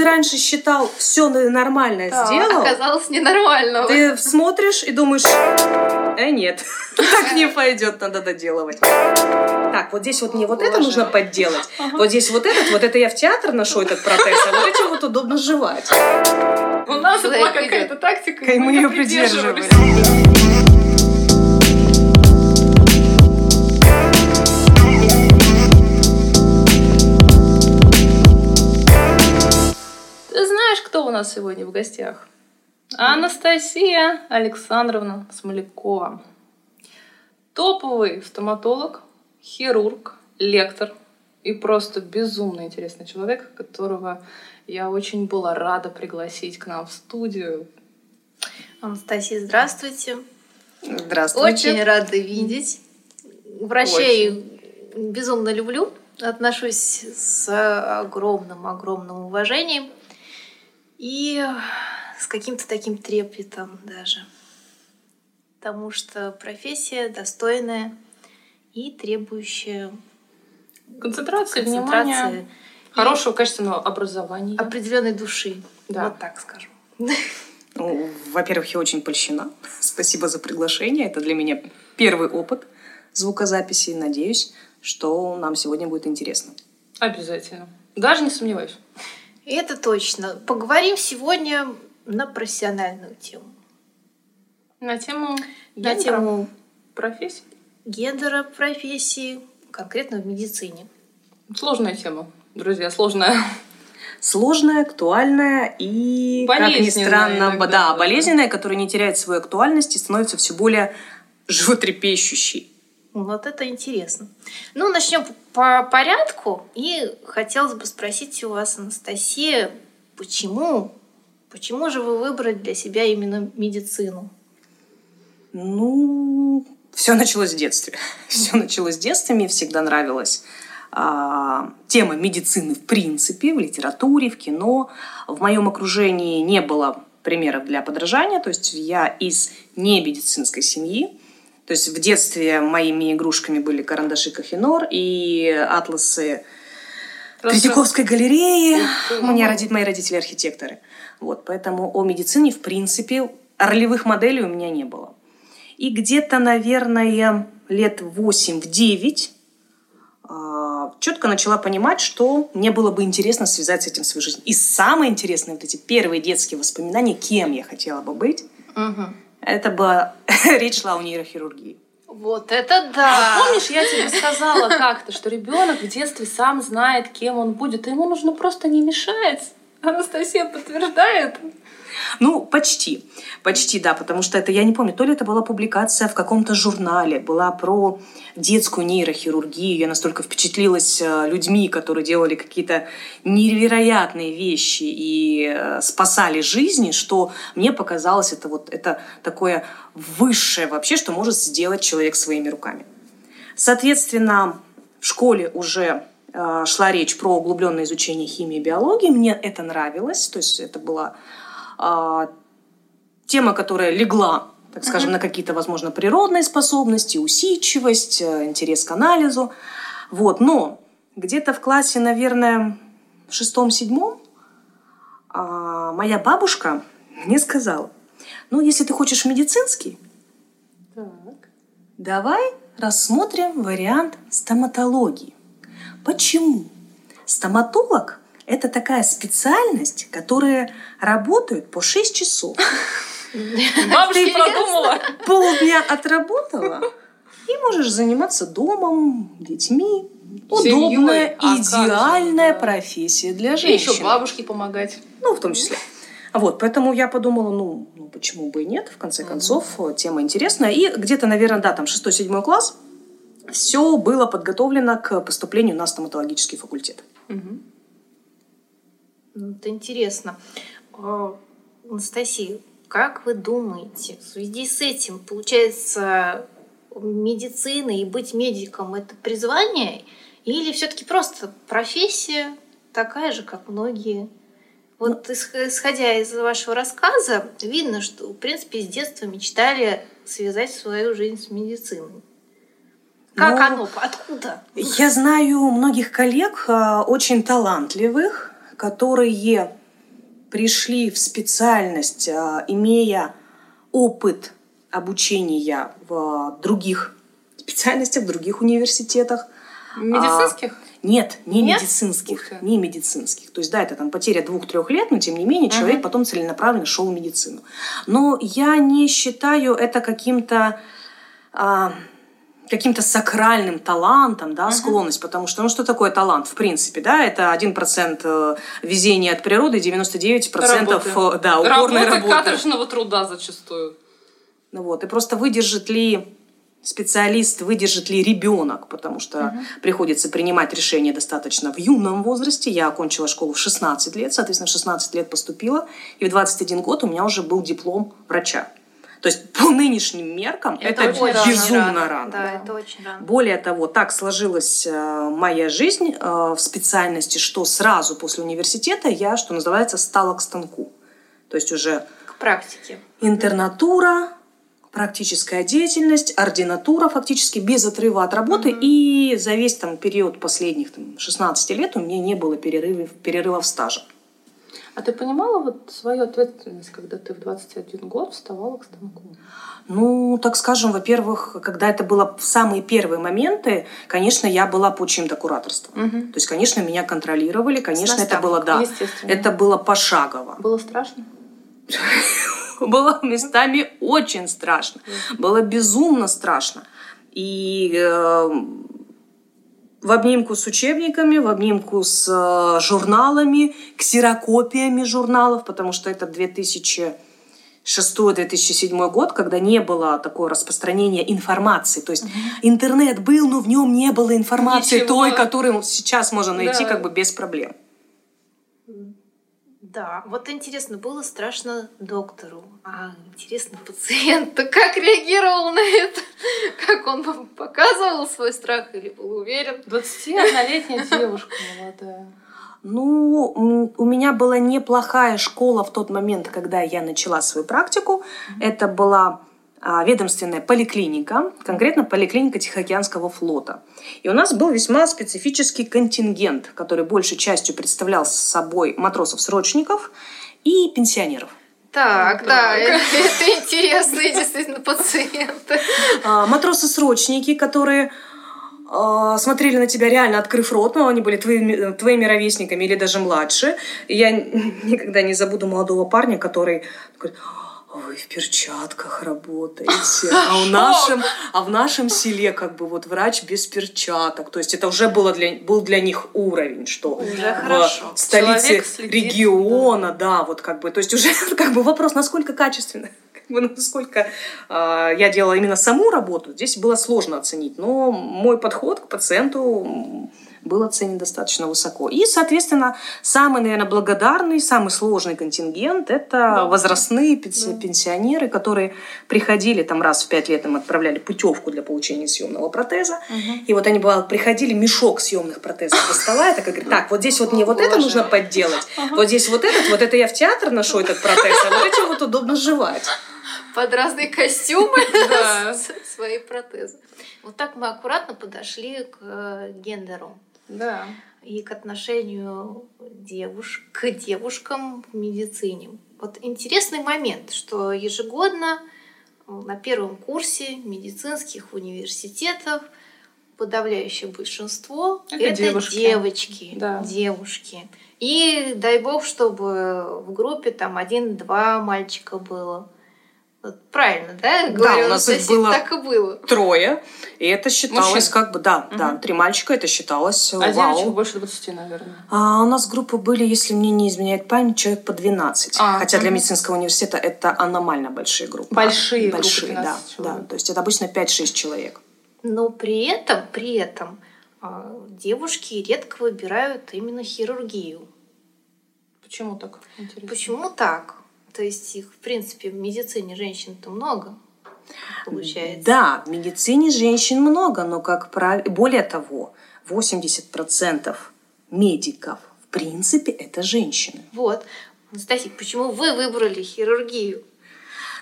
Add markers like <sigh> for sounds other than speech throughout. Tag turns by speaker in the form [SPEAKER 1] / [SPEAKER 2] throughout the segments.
[SPEAKER 1] ты раньше считал, все нормально
[SPEAKER 2] Да,
[SPEAKER 1] сделал,
[SPEAKER 2] Оказалось ненормально.
[SPEAKER 1] ты смотришь и думаешь, э, нет, <laughs> так не пойдет, надо доделывать. Так, вот здесь вот мне вот это нужно подделать. Вот здесь вот этот, вот это я в театр ношу этот протез, а вот этим вот удобно жевать.
[SPEAKER 3] У нас была какая-то тактика,
[SPEAKER 1] И мы ее
[SPEAKER 3] придерживались. У нас сегодня в гостях? Анастасия Александровна Смолякова. Топовый стоматолог, хирург, лектор и просто безумно интересный человек, которого я очень была рада пригласить к нам в студию.
[SPEAKER 2] Анастасия, здравствуйте.
[SPEAKER 1] Здравствуйте.
[SPEAKER 2] Очень рада видеть. Врачей безумно люблю. Отношусь с огромным-огромным уважением. И с каким-то таким трепетом даже. Потому что профессия достойная и требующая
[SPEAKER 3] Концентрация, внимания,
[SPEAKER 2] концентрации
[SPEAKER 3] хорошего качественного образования.
[SPEAKER 2] определенной души.
[SPEAKER 3] Да.
[SPEAKER 2] Вот так скажем.
[SPEAKER 1] Ну, во-первых, я очень польщена. <laughs> Спасибо за приглашение. Это для меня первый опыт звукозаписи. Надеюсь, что нам сегодня будет интересно.
[SPEAKER 3] Обязательно. Даже не сомневаюсь.
[SPEAKER 2] Это точно. Поговорим сегодня на профессиональную тему.
[SPEAKER 3] На тему
[SPEAKER 2] На
[SPEAKER 3] гендера,
[SPEAKER 2] тему
[SPEAKER 3] профессии.
[SPEAKER 2] гендера, профессии, конкретно в медицине.
[SPEAKER 3] Сложная тема, друзья, сложная.
[SPEAKER 1] Сложная, актуальная и, как ни странно,
[SPEAKER 3] иногда,
[SPEAKER 1] да,
[SPEAKER 3] да.
[SPEAKER 1] болезненная, которая не теряет свою актуальность и становится все более животрепещущей.
[SPEAKER 2] Вот это интересно. Ну, начнем по порядку. И хотелось бы спросить у вас, Анастасия, почему? Почему же вы выбрали для себя именно медицину?
[SPEAKER 1] Ну, все началось в детстве. <laughs> Все началось в детстве. Мне всегда нравилась а, тема медицины в принципе, в литературе, в кино. В моем окружении не было примеров для подражания. То есть я из немедицинской семьи. То есть в детстве моими игрушками были карандаши Кофенор и атласы Третьяковской галереи. У меня роди- мои родители архитекторы. Вот, поэтому о медицине, в принципе, ролевых моделей у меня не было. И где-то, наверное, лет 8-9 четко начала понимать, что мне было бы интересно связать с этим свою жизнь. И самое интересное, вот эти первые детские воспоминания, кем я хотела бы быть, это была <laughs> речь шла о нейрохирургии.
[SPEAKER 2] Вот это
[SPEAKER 3] А
[SPEAKER 2] да!
[SPEAKER 3] помнишь, я тебе сказала как-то, что ребенок в детстве сам знает, кем он будет, и ему нужно просто не мешать. Анастасия подтверждает.
[SPEAKER 1] Ну, почти. Почти, да, потому что это, я не помню, то ли это была публикация в каком-то журнале, была про детскую нейрохирургию. Я настолько впечатлилась э, людьми, которые делали какие-то невероятные вещи и э, спасали жизни, что мне показалось это вот это такое высшее вообще, что может сделать человек своими руками. Соответственно, в школе уже э, шла речь про углубленное изучение химии и биологии. Мне это нравилось, то есть это была тема, которая легла, так скажем, на какие-то, возможно, природные способности, усидчивость, э, интерес к анализу. Вот. Но где-то в классе, наверное, в шестом-седьмом а, моя бабушка <laughs> мне сказала, ну, если ты хочешь медицинский,
[SPEAKER 3] Так.
[SPEAKER 1] Давай рассмотрим вариант стоматологии. Почему? Стоматолог – это такая специальность, которая работает по 6 часов.
[SPEAKER 3] Бабушка продумала.
[SPEAKER 1] Полдня отработала, и можешь заниматься домом, детьми.
[SPEAKER 3] Семьей.
[SPEAKER 1] Удобная,
[SPEAKER 3] А же,
[SPEAKER 1] идеальная
[SPEAKER 3] да.
[SPEAKER 1] профессия для
[SPEAKER 3] И
[SPEAKER 1] женщины.
[SPEAKER 3] еще бабушке помогать.
[SPEAKER 1] Ну, в том числе. Вот, поэтому я подумала, ну, ну, почему бы и нет, в конце концов, тема интересная. И где-то, наверное, да, там 6-7 класс, все было подготовлено к поступлению на стоматологический факультет.
[SPEAKER 3] Мгм.
[SPEAKER 2] Ну, Это интересно. А, Анастасия, как вы думаете, в связи с этим, получается, медицина и быть медиком – это призвание? Или все-таки просто профессия такая же, как многие? Вот исх- исходя из вашего рассказа, видно, что, в принципе, с детства мечтали связать свою жизнь с медициной. Как
[SPEAKER 1] Ну,
[SPEAKER 2] оно? Откуда?
[SPEAKER 1] Я знаю многих коллег, э, очень талантливых, которые пришли в специальность, а, имея опыт обучения в других специальностях, в других университетах.
[SPEAKER 3] Медицинских?
[SPEAKER 1] А, нет, не
[SPEAKER 3] Нет?
[SPEAKER 1] медицинских.
[SPEAKER 3] Ух.
[SPEAKER 1] Не медицинских. То есть, да, это там потеря двух-трех лет, но тем не менее человек потом целенаправленно шел в медицину. Но я не считаю это каким-то а, каким-то сакральным талантом, да, склонность, потому что, ну, что такое талант, в принципе, да, это 1% э, везения от природы, 99%
[SPEAKER 3] Работы.
[SPEAKER 1] э, да, упорной
[SPEAKER 3] Работа
[SPEAKER 1] работы.
[SPEAKER 3] каторжного труда зачастую.
[SPEAKER 1] Ну вот, и просто выдержит ли специалист, выдержит ли ребенок, потому что приходится принимать решения достаточно в юном возрасте. Я окончила школу в 16 лет, соответственно, в 16 лет поступила, и в 21 год у меня уже был диплом врача. То есть по нынешним меркам это,
[SPEAKER 3] Это очень рано.
[SPEAKER 1] безумно рано.
[SPEAKER 2] Да,
[SPEAKER 3] да.
[SPEAKER 2] это очень рано.
[SPEAKER 1] Более того, так сложилась э, моя жизнь э, в специальности, что сразу после университета я, что называется, стала к станку. То есть уже
[SPEAKER 2] К практике.
[SPEAKER 1] интернатура, практическая деятельность, ординатура фактически без отрыва от работы. И за весь там, период последних там, 16 лет у меня не было перерывов, перерывов стажа.
[SPEAKER 3] А ты понимала вот свою ответственность, когда ты в 21 год вставала к станку?
[SPEAKER 1] Ну, так скажем, во-первых, когда это было в самые первые моменты, конечно, я была под чьим-то кураторством. То есть, конечно, меня контролировали, конечно, это было, да, это было пошагово.
[SPEAKER 3] Было страшно? <laughs>
[SPEAKER 1] Было местами очень страшно. Было безумно страшно. И э, в обнимку с учебниками, в обнимку с э, журналами, ксерокопиями журналов, потому что это 2006-2007 год, когда не было такого распространения информации. То есть интернет был, но в нем не было информации
[SPEAKER 3] Ничего.
[SPEAKER 1] той, которую сейчас можно найти
[SPEAKER 3] Да.
[SPEAKER 1] как бы без проблем.
[SPEAKER 2] Да, вот интересно, было страшно доктору, а интересно пациенту, как реагировал на это, <laughs> как он вам показывал свой страх или был уверен.
[SPEAKER 3] 21-летняя <laughs> девушка молодая.
[SPEAKER 1] Ну, у меня была неплохая школа в тот момент, когда я начала свою практику. Это была ведомственная поликлиника, конкретно поликлиника Тихоокеанского флота. И у нас был весьма специфический контингент, который большей частью представлял собой матросов-срочников и пенсионеров.
[SPEAKER 2] Так,
[SPEAKER 3] Так.
[SPEAKER 2] да, это, это интересные действительно пациенты.
[SPEAKER 1] А, Матросы-срочники, которые а, смотрели на тебя реально открыв рот, но они были твоими, твоими ровесниками или даже младше. И я никогда не забуду молодого парня, который «А вы в перчатках работаете. А, у нашем, а в нашем селе как бы вот врач без перчаток. То есть это уже было для, был для них уровень, что
[SPEAKER 2] Уже
[SPEAKER 1] в
[SPEAKER 2] хорошо.
[SPEAKER 1] столице
[SPEAKER 3] следит,
[SPEAKER 1] региона, да. вот как бы, то есть уже <laughs> как бы вопрос, насколько качественно, <laughs> как бы, насколько а, я делала именно саму работу, здесь было сложно оценить, но мой подход к пациенту был оценен достаточно высоко. И, соответственно, самый, наверное, благодарный, самый сложный контингент – это
[SPEAKER 3] Да.
[SPEAKER 1] возрастные пенси-
[SPEAKER 3] Да.
[SPEAKER 1] пенсионеры, которые приходили там раз в пять лет, им отправляли путевку для получения съемного протеза. И вот они, бывало, приходили, мешок съемных протезов доставая, так и говорят, так, вот здесь вот мне вот это нужно подделать, вот здесь вот этот, вот это я в театр ношу этот протез, а вот этим вот удобно жевать.
[SPEAKER 2] Под разные костюмы <laughs> свои протезы. Вот так мы аккуратно подошли к э, гендеру
[SPEAKER 3] Да.
[SPEAKER 2] и к отношению девуш... к девушкам в медицине. Вот интересный момент, что ежегодно э, на первом курсе медицинских университетов подавляющее большинство
[SPEAKER 3] Это
[SPEAKER 2] это,
[SPEAKER 3] девушки.
[SPEAKER 2] девочки,
[SPEAKER 3] Да.
[SPEAKER 2] девушки. И дай бог, чтобы в группе там один-два мальчика было. Правильно, да? Говорю,
[SPEAKER 1] у нас их было
[SPEAKER 2] так и было.
[SPEAKER 1] Трое, и это считалось
[SPEAKER 3] Мужчин?
[SPEAKER 1] как бы, да, да,
[SPEAKER 3] Мгм.
[SPEAKER 1] три мальчика, это считалось
[SPEAKER 3] А
[SPEAKER 1] вау.
[SPEAKER 3] девочек больше 20, наверное.
[SPEAKER 1] А у нас группы были, если мне не изменяет память, человек по 12.
[SPEAKER 3] А,
[SPEAKER 1] Хотя для
[SPEAKER 3] мгм.
[SPEAKER 1] медицинского университета это аномально большие группы.
[SPEAKER 3] Большие группы,
[SPEAKER 1] Большие, да,
[SPEAKER 3] 12
[SPEAKER 1] да.
[SPEAKER 3] человек.
[SPEAKER 1] То есть это обычно 5-6 человек.
[SPEAKER 2] Но при этом, при этом а, девушки редко выбирают именно хирургию.
[SPEAKER 3] Почему так? Интересно.
[SPEAKER 2] Почему так? То есть их, в принципе, в медицине женщин-то много, получается.
[SPEAKER 1] Да, в медицине женщин много, но как правило, более того, 80% медиков, в принципе, это женщины.
[SPEAKER 2] Вот. Анастасия, почему вы выбрали хирургию?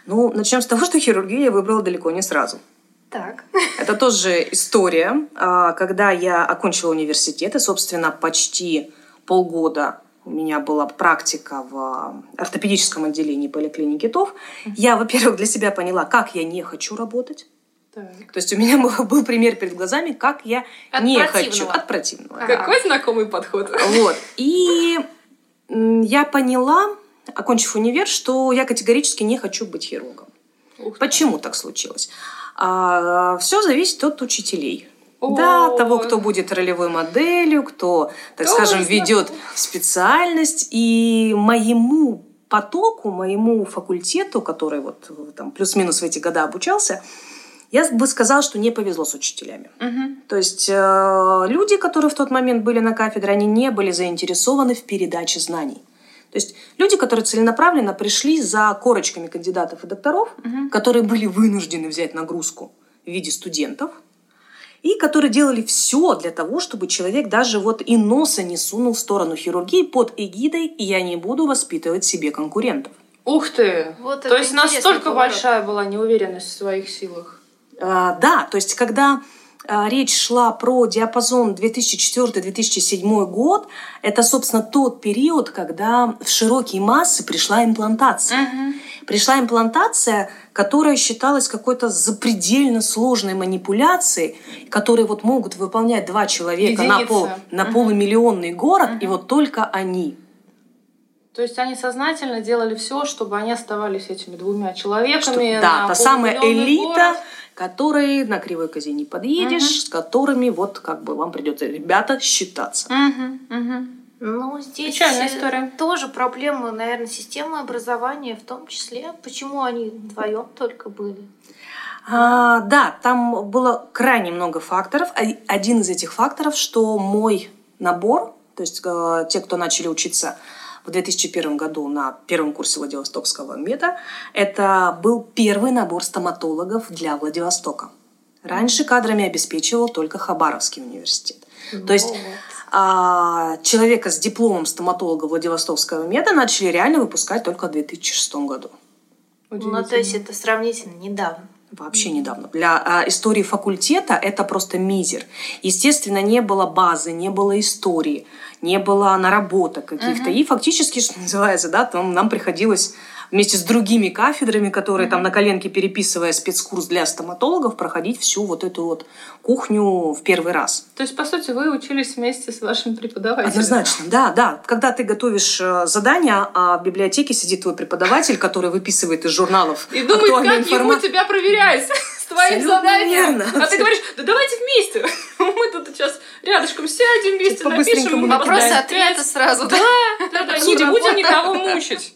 [SPEAKER 1] Ну, начнем с того, что хирургию я выбрала далеко не сразу.
[SPEAKER 2] Так.
[SPEAKER 1] Это тоже история, а, когда я окончила университет и, собственно, почти полгода у меня была практика в ортопедическом отделении поликлиники ТОВ. Я, во-первых, для себя поняла, как я не хочу работать.
[SPEAKER 3] Так.
[SPEAKER 1] То есть у меня был, был пример перед глазами, как я
[SPEAKER 2] От
[SPEAKER 1] не
[SPEAKER 2] противного.
[SPEAKER 1] хочу. От противного.
[SPEAKER 3] Какой знакомый подход.
[SPEAKER 1] Вот. И я поняла, окончив универ, что я категорически не хочу быть хирургом.
[SPEAKER 3] Ух.
[SPEAKER 1] Почему так случилось? все зависит от учителей.
[SPEAKER 3] О.
[SPEAKER 1] Да, того, кто будет ролевой моделью, кто, так
[SPEAKER 3] Тоже
[SPEAKER 1] скажем, ведет специальность. И моему потоку, моему факультету, который вот э, там плюс-минус в эти года обучался, я бы сказала, что не повезло с учителями.
[SPEAKER 3] Мгм.
[SPEAKER 1] То есть э, люди, которые в тот момент были на кафедре, они не были заинтересованы в передаче знаний. То есть люди, которые целенаправленно пришли за корочками кандидатов и докторов,
[SPEAKER 3] Мгм.
[SPEAKER 1] которые были вынуждены взять нагрузку в виде студентов, и которые делали все для того, чтобы человек даже вот и носа не сунул в сторону хирургии под эгидой «я не буду воспитывать себе конкурентов».
[SPEAKER 3] Ух ты!
[SPEAKER 2] Вот
[SPEAKER 3] То есть настолько
[SPEAKER 2] поворот.
[SPEAKER 3] большая была неуверенность в своих силах.
[SPEAKER 1] А, Да, то есть когда речь шла про диапазон 2004-2007 год, это, собственно, тот период, когда в широкие массы пришла имплантация. Пришла имплантация, которая считалась какой-то запредельно сложной манипуляцией, которые вот могут выполнять два человека на, пол,
[SPEAKER 3] Единица.
[SPEAKER 1] на
[SPEAKER 3] Мгм.
[SPEAKER 1] полумиллионный город, и вот только они.
[SPEAKER 3] То есть они сознательно делали все, чтобы они оставались этими двумя человеками.
[SPEAKER 1] Что- да, та самая элита,
[SPEAKER 3] город.
[SPEAKER 1] Которые на кривой козе не подъедешь, с которыми вот как бы вам придется, ребята, считаться.
[SPEAKER 3] Мгм, мгм.
[SPEAKER 2] Ну, здесь
[SPEAKER 3] Печальная
[SPEAKER 2] э,
[SPEAKER 3] история.
[SPEAKER 2] тоже проблема, наверное, системы образования в том числе. Почему они вдвоем только были?
[SPEAKER 1] А, да, там было крайне много факторов. Один из этих факторов, что мой набор, то есть э, те, кто начали учиться в 2001 году на первом курсе Владивостокского меда, это был первый набор стоматологов для Владивостока. Раньше кадрами обеспечивал только Хабаровский университет. То есть
[SPEAKER 2] Ну,
[SPEAKER 1] а, человека с дипломом стоматолога Владивостокского меда начали реально выпускать только в 2006 году.
[SPEAKER 2] Ну, то есть это сравнительно недавно.
[SPEAKER 1] Вообще недавно. Для а, истории факультета это просто мизер. Естественно, не было базы, не было истории, не было наработок каких-то. И фактически, что <laughs> называется, да, там нам приходилось вместе с другими кафедрами, которые там на коленке переписывая спецкурс для стоматологов, проходить всю вот эту вот кухню в первый раз.
[SPEAKER 3] То есть, по сути, вы учились вместе с вашим преподавателем.
[SPEAKER 1] Однозначно, да, да. Когда ты готовишь э, задание, а в библиотеке сидит твой преподаватель, который выписывает из журналов
[SPEAKER 3] И думает, как ему
[SPEAKER 1] информацию.
[SPEAKER 3] тебя проверять с твоим
[SPEAKER 1] Абсолютно
[SPEAKER 3] заданием.
[SPEAKER 1] верно.
[SPEAKER 3] А ты говоришь, да давайте вместе. <laughs> Мы тут сейчас рядышком сядем вместе, напишем.
[SPEAKER 1] по-быстренькому
[SPEAKER 3] ему
[SPEAKER 2] Вопросы,
[SPEAKER 3] накидаем
[SPEAKER 2] ответы
[SPEAKER 3] пять.
[SPEAKER 2] сразу.
[SPEAKER 3] Да, да, да, не будем никого мучить.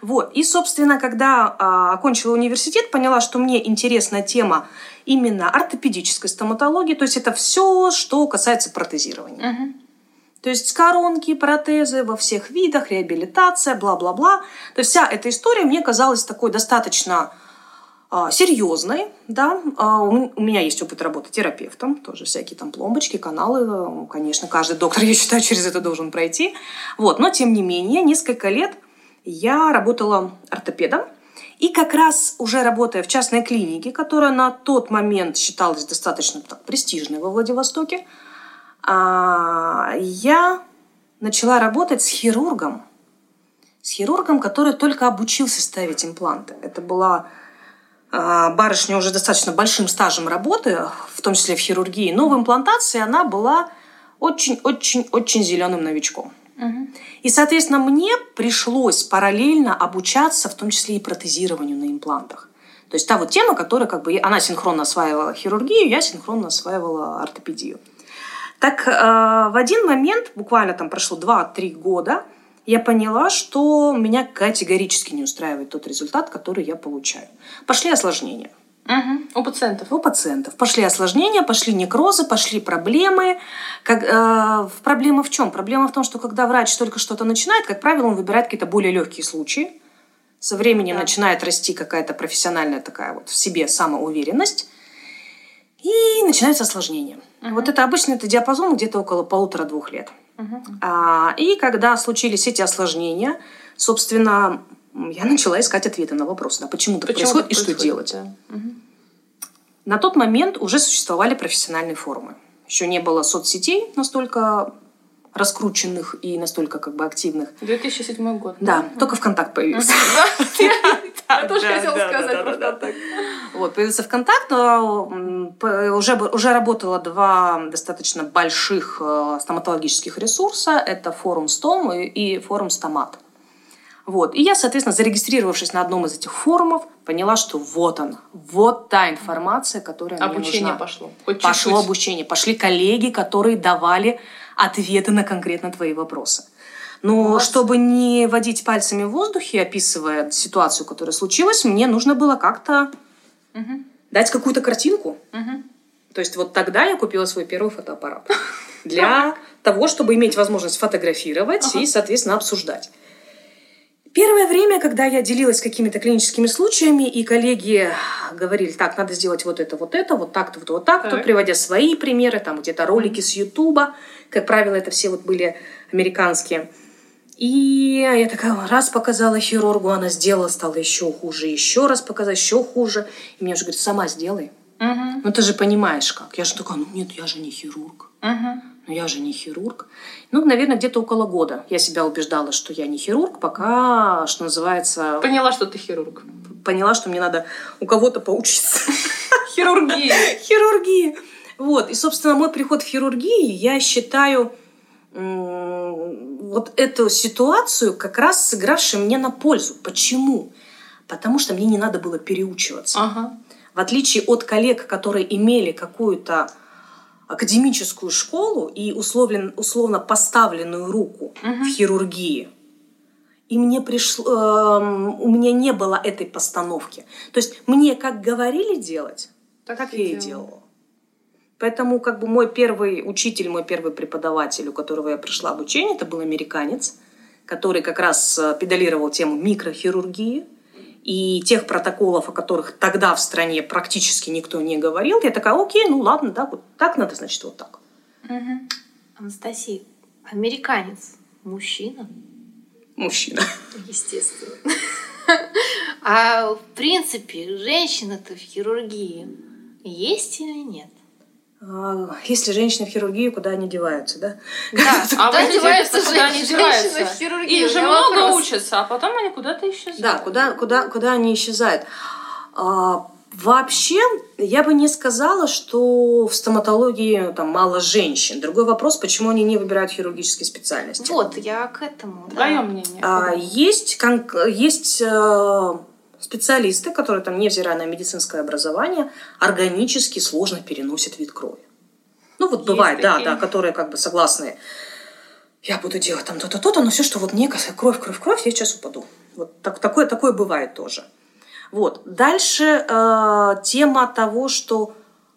[SPEAKER 1] Вот. И, собственно, когда а, окончила университет, поняла, что мне интересна тема именно ортопедической стоматологии, то есть это все, что касается протезирования.
[SPEAKER 3] Мгм.
[SPEAKER 1] То есть коронки, протезы во всех видах, реабилитация, бла-бла-бла. То есть вся эта история мне казалась такой достаточно а, серьезной, да. А, у, меня есть опыт работы терапевтом, тоже всякие там пломбочки, каналы, конечно, каждый доктор, я считаю, через это должен пройти. Вот, но тем не менее, несколько лет я работала ортопедом, и как раз уже работая в частной клинике, которая на тот момент считалась достаточно так, престижной во Владивостоке, а, я начала работать с хирургом. С хирургом, который только обучился ставить импланты. Это была а, барышня уже достаточно большим стажем работы, в том числе в хирургии, но в имплантации она была очень-очень-очень зеленым новичком. И, соответственно, мне пришлось параллельно обучаться, в том числе и протезированию на имплантах. То есть та вот тема, которая как бы она синхронно осваивала хирургию, я синхронно осваивала ортопедию. Так э, в один момент, буквально там прошло 2-3 года, я поняла, что меня категорически не устраивает тот результат, который я получаю. Пошли осложнения.
[SPEAKER 3] Мгм. У пациентов.
[SPEAKER 1] У пациентов пошли осложнения, пошли некрозы, пошли проблемы. Как, э, проблема в чем? Проблема в том, что когда врач только что-то начинает, как правило, он выбирает какие-то более легкие случаи. Со временем
[SPEAKER 3] Да.
[SPEAKER 1] начинает расти какая-то профессиональная такая вот в себе самоуверенность. И начинаются осложнения.
[SPEAKER 3] Мгм.
[SPEAKER 1] Вот это обычно это диапазон где-то около полутора-двух лет.
[SPEAKER 3] Мгм.
[SPEAKER 1] А, и когда случились эти осложнения, собственно, я начала искать ответы на вопросы, да, почему так
[SPEAKER 3] Почему
[SPEAKER 1] происходит
[SPEAKER 3] так
[SPEAKER 1] и что
[SPEAKER 3] происходит,
[SPEAKER 1] делать.
[SPEAKER 3] да. Мгм.
[SPEAKER 1] На тот момент уже существовали профессиональные форумы. Еще не было соцсетей настолько раскрученных и настолько как бы активных.
[SPEAKER 3] 2007 год.
[SPEAKER 1] Да, только ВКонтакт появился. <laughs>
[SPEAKER 3] Я тоже
[SPEAKER 1] Да,
[SPEAKER 3] хотела
[SPEAKER 1] да,
[SPEAKER 3] сказать
[SPEAKER 1] да,
[SPEAKER 3] про
[SPEAKER 1] да, да.
[SPEAKER 3] ВКонтакт.
[SPEAKER 1] Вот, появился ВКонтакт, уже, уже работало два достаточно больших э, стоматологических ресурса. Это форум Стом и форум Стомат. Вот. И я, соответственно, зарегистрировавшись на одном из этих форумов, поняла, что вот она, вот та информация, которая мне
[SPEAKER 3] Обучение
[SPEAKER 1] нужна.
[SPEAKER 3] пошло. Хоть
[SPEAKER 1] Пошло
[SPEAKER 3] чуть-чуть.
[SPEAKER 1] обучение, пошли коллеги, которые давали ответы на конкретно твои вопросы. Но
[SPEAKER 3] Молодцы.
[SPEAKER 1] чтобы не водить пальцами в воздухе, описывая ситуацию, которая случилась, мне нужно было как-то
[SPEAKER 3] Мгм.
[SPEAKER 1] дать какую-то картинку.
[SPEAKER 3] Мгм.
[SPEAKER 1] То есть вот тогда я купила свой первый фотоаппарат. <laughs> Для того, чтобы иметь возможность фотографировать и, соответственно, обсуждать. Первое время, когда я делилась какими-то клиническими случаями, и коллеги говорили, так, надо сделать вот это, вот это, вот так-то, вот, вот так-то,
[SPEAKER 3] Так.
[SPEAKER 1] приводя свои примеры, там где-то ролики с Ютуба, как правило, это все вот были американские. И я такая раз показала хирургу, она сделала, стало еще хуже, еще раз показала, еще хуже. И мне уже говорит, сама сделай.
[SPEAKER 3] Мгм.
[SPEAKER 1] Ну ты же понимаешь как. Я же такая, ну нет, я же не хирург.
[SPEAKER 3] Мгм.
[SPEAKER 1] Ну я же не хирург. Ну, наверное, где-то около года я себя убеждала, что я не хирург, пока, что называется,
[SPEAKER 3] Поняла, что ты хирург.
[SPEAKER 1] поняла, что мне надо у кого-то поучиться.
[SPEAKER 3] Хирургия.
[SPEAKER 1] Хирургии. Вот. И, собственно, мой приход в хирургию, я считаю вот эту ситуацию как раз сыгравшей мне на пользу. Почему? Потому что мне не надо было переучиваться.
[SPEAKER 3] Ага.
[SPEAKER 1] В отличие от коллег, которые имели какую-то академическую школу и условлен, условно поставленную руку
[SPEAKER 3] Мгм.
[SPEAKER 1] в хирургии, и мне пришло, эм, у меня не было этой постановки. То есть мне как говорили делать,
[SPEAKER 3] Так
[SPEAKER 1] так я и
[SPEAKER 3] делала.
[SPEAKER 1] делала. Поэтому как бы мой первый учитель, мой первый преподаватель, у которого я пришла обучение, это был американец, который как раз э, педалировал тему микрохирургии и тех протоколов, о которых тогда в стране практически никто не говорил. Я такая, окей, ну ладно, да, вот так надо, значит, вот так.
[SPEAKER 3] Мгм.
[SPEAKER 2] Анастасия, американец, мужчина,
[SPEAKER 1] Мужчина.
[SPEAKER 2] естественно. А в принципе, женщина-то в хирургии есть или нет?
[SPEAKER 1] А, Если женщины в хирургию, куда они деваются, да?
[SPEAKER 2] Да, <laughs>
[SPEAKER 3] А
[SPEAKER 2] куда деваются
[SPEAKER 3] куда они
[SPEAKER 2] женщины
[SPEAKER 3] деваются?
[SPEAKER 2] в хирургии?
[SPEAKER 3] Их же много
[SPEAKER 2] вопрос.
[SPEAKER 3] учатся, а потом они куда-то исчезают.
[SPEAKER 1] Да, куда, куда, куда они исчезают. А, вообще, я бы не сказала, что в стоматологии там мало женщин. Другой вопрос, почему они не выбирают хирургические специальности.
[SPEAKER 2] Вот, я к этому. да.
[SPEAKER 3] Твое мнение.
[SPEAKER 1] А, есть конк- есть э, специалисты, которые там, невзирая на медицинское образование, органически сложно переносят вид крови. Ну вот
[SPEAKER 3] Есть
[SPEAKER 1] бывает, да,
[SPEAKER 3] такие.
[SPEAKER 1] да, которые как бы согласны. Я буду делать там то-то, то-то, но все, что вот мне кровь, кровь, кровь, я сейчас упаду. Вот так, такое, такое бывает тоже. Вот. Дальше э, тема того, что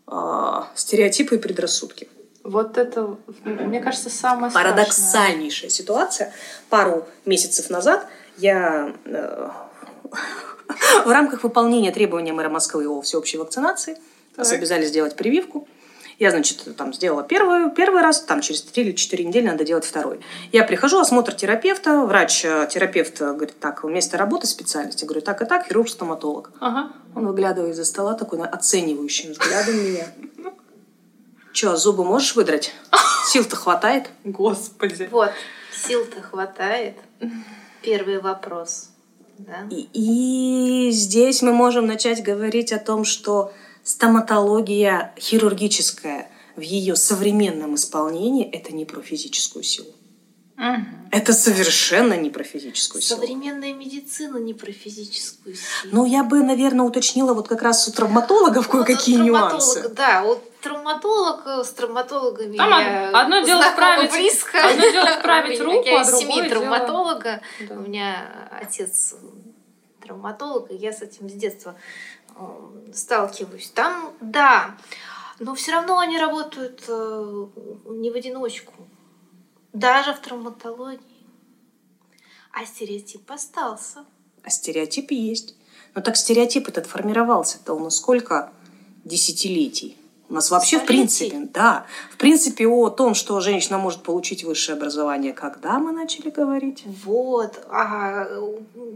[SPEAKER 1] э, стереотипы и предрассудки.
[SPEAKER 3] Вот это, мне кажется, страшное.
[SPEAKER 1] Парадоксальнейшая ситуация. Пару месяцев назад я э, в рамках выполнения требований мэра Москвы о всеобщей вакцинации нас обязали сделать прививку. Я, значит, там сделала первый, первый раз, там через 3 или 4 недели надо делать второй. Я прихожу, осмотр терапевта, врач-терапевт говорит, так, место работы специальности. Я говорю, так и так, хирург-стоматолог.
[SPEAKER 3] Ага.
[SPEAKER 1] Он выглядывает из-за стола такой на- оценивающим взглядом меня. Че, зубы можешь выдрать? Сил-то хватает?
[SPEAKER 3] Господи.
[SPEAKER 2] Вот, сил-то хватает. Первый вопрос.
[SPEAKER 1] И, и здесь мы можем начать говорить о том, что стоматология хирургическая в ее современном исполнении это не про физическую силу. Это совершенно не про физическую силу.
[SPEAKER 2] Современная медицина не про физическую силу.
[SPEAKER 1] Ну, я бы, наверное, уточнила вот как раз у травматологов
[SPEAKER 2] Вот
[SPEAKER 1] кое-какие
[SPEAKER 2] травматолог,
[SPEAKER 1] нюансы.
[SPEAKER 2] Да, вот травматолог э, с травматологами
[SPEAKER 3] Там
[SPEAKER 2] я
[SPEAKER 3] од- одно дело вправить-
[SPEAKER 2] близко.
[SPEAKER 3] одно дело <laughs>
[SPEAKER 2] меня-
[SPEAKER 3] руку,
[SPEAKER 2] я
[SPEAKER 3] а
[SPEAKER 2] из семьи
[SPEAKER 3] другое дело-
[SPEAKER 2] травматолога.
[SPEAKER 3] Да.
[SPEAKER 2] У меня отец травматолог, и я с этим с детства э, сталкиваюсь. Там, да, но все равно они работают э, не в одиночку. Даже в травматологии. А стереотип остался.
[SPEAKER 1] А стереотип есть. Но так стереотип этот формировался-то у нас сколько десятилетий? У нас вообще, в
[SPEAKER 2] Столетий?
[SPEAKER 1] принципе, да. В принципе, о том, что женщина может получить высшее образование, когда мы начали говорить?
[SPEAKER 2] Вот, а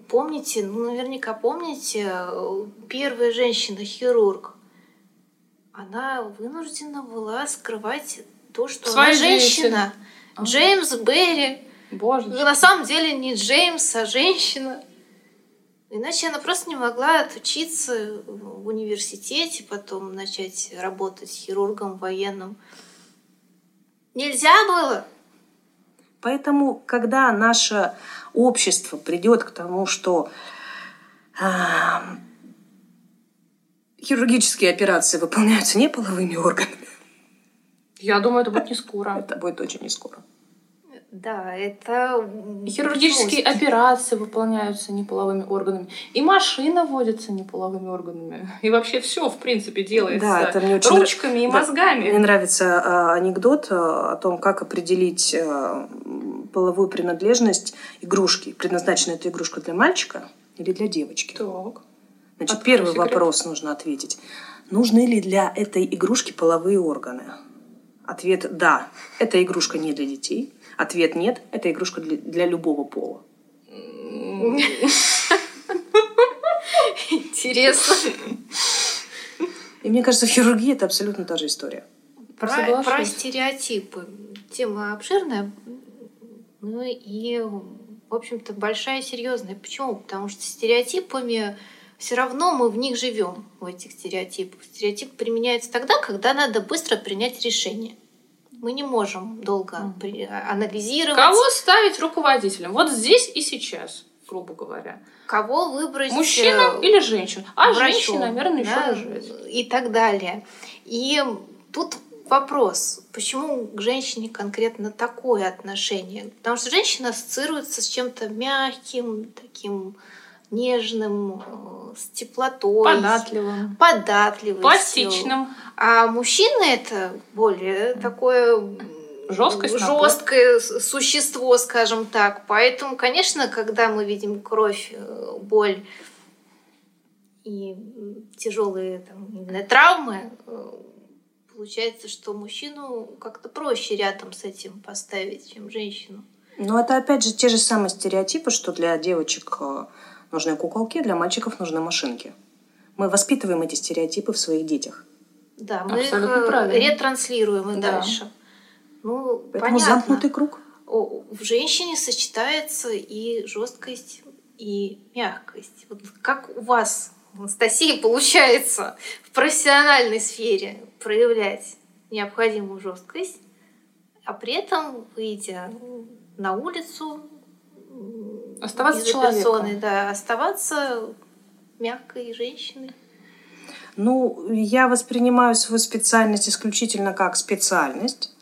[SPEAKER 2] помните, ну наверняка помните, первая женщина-хирург, она вынуждена была скрывать то, что
[SPEAKER 3] Свою
[SPEAKER 2] она женщина. Джеймс Берри.
[SPEAKER 3] Боже.
[SPEAKER 2] На самом деле не Джеймс, а женщина. Иначе она просто не могла отучиться в университете, потом начать работать хирургом военным. Нельзя было.
[SPEAKER 1] Поэтому, когда наше общество придет к тому, что а, хирургические операции выполняются не половыми органами,
[SPEAKER 3] Я думаю, это будет не скоро.
[SPEAKER 1] это будет очень не скоро.
[SPEAKER 2] Да, это...
[SPEAKER 3] Хирургические операции выполняются неполовыми органами. И машина водится неполовыми органами. И вообще все, в принципе, делается
[SPEAKER 1] Да, это мне очень нрав-
[SPEAKER 3] ручками и
[SPEAKER 1] Да.
[SPEAKER 3] мозгами.
[SPEAKER 1] Мне нравится а, анекдот а, о том, как определить а, половую принадлежность игрушки. Предназначена эта игрушка для мальчика или для девочки?
[SPEAKER 3] Так.
[SPEAKER 1] Значит,
[SPEAKER 3] Открой
[SPEAKER 1] первый
[SPEAKER 3] секрет.
[SPEAKER 1] вопрос нужно ответить. Нужны ли для этой игрушки половые органы? Ответ «да». Эта игрушка не для детей. Ответ «нет». Это игрушка для, для любого пола.
[SPEAKER 2] Интересно.
[SPEAKER 1] И мне кажется, в хирургии это абсолютно та же история.
[SPEAKER 2] Про,
[SPEAKER 3] Соглашусь.
[SPEAKER 2] про стереотипы. Тема обширная, ну и, в общем-то, большая и серьезная. Почему? Потому что стереотипами все равно мы в них живем, в этих стереотипах. Стереотип применяется тогда, когда надо быстро принять решение. Мы не можем долго при- анализировать,
[SPEAKER 3] Кого ставить руководителем? Вот здесь и сейчас, грубо говоря.
[SPEAKER 2] кого выбрать
[SPEAKER 3] Мужчину
[SPEAKER 2] э,
[SPEAKER 3] или женщину? А
[SPEAKER 2] врачом,
[SPEAKER 3] женщине, наверное, еще
[SPEAKER 2] да,
[SPEAKER 3] рожать.
[SPEAKER 2] И так далее. И тут вопрос, почему к женщине конкретно такое отношение? Потому что женщина ассоциируется с чем-то мягким, таким нежным, э, с теплотой,
[SPEAKER 3] Податливым.
[SPEAKER 2] податливостью.
[SPEAKER 3] Пластичным.
[SPEAKER 2] А мужчина это более такое
[SPEAKER 3] напор.
[SPEAKER 2] жесткое существо, скажем так. Поэтому, конечно, когда мы видим кровь, э, боль и тяжелые там, именно травмы, э, получается, что мужчину как-то проще рядом с этим поставить, чем женщину.
[SPEAKER 1] Но это опять же те же самые стереотипы, что для девочек нужны куколки, для мальчиков нужны машинки. Мы воспитываем эти стереотипы в своих детях.
[SPEAKER 2] Да, мы
[SPEAKER 3] Абсолютно
[SPEAKER 2] их э,
[SPEAKER 3] правильно.
[SPEAKER 2] ретранслируем и
[SPEAKER 3] Да.
[SPEAKER 2] дальше. Ну,
[SPEAKER 1] Поэтому
[SPEAKER 2] понятно.
[SPEAKER 1] замкнутый круг.
[SPEAKER 2] О, в женщине сочетается и жесткость, и мягкость. Вот как у вас, Анастасия, <laughs> получается в профессиональной сфере проявлять необходимую жесткость, а при этом, выйдя на улицу,
[SPEAKER 3] Оставаться человеком.
[SPEAKER 2] да, оставаться мягкой женщиной.
[SPEAKER 1] Ну, я воспринимаю свою специальность исключительно как специальность.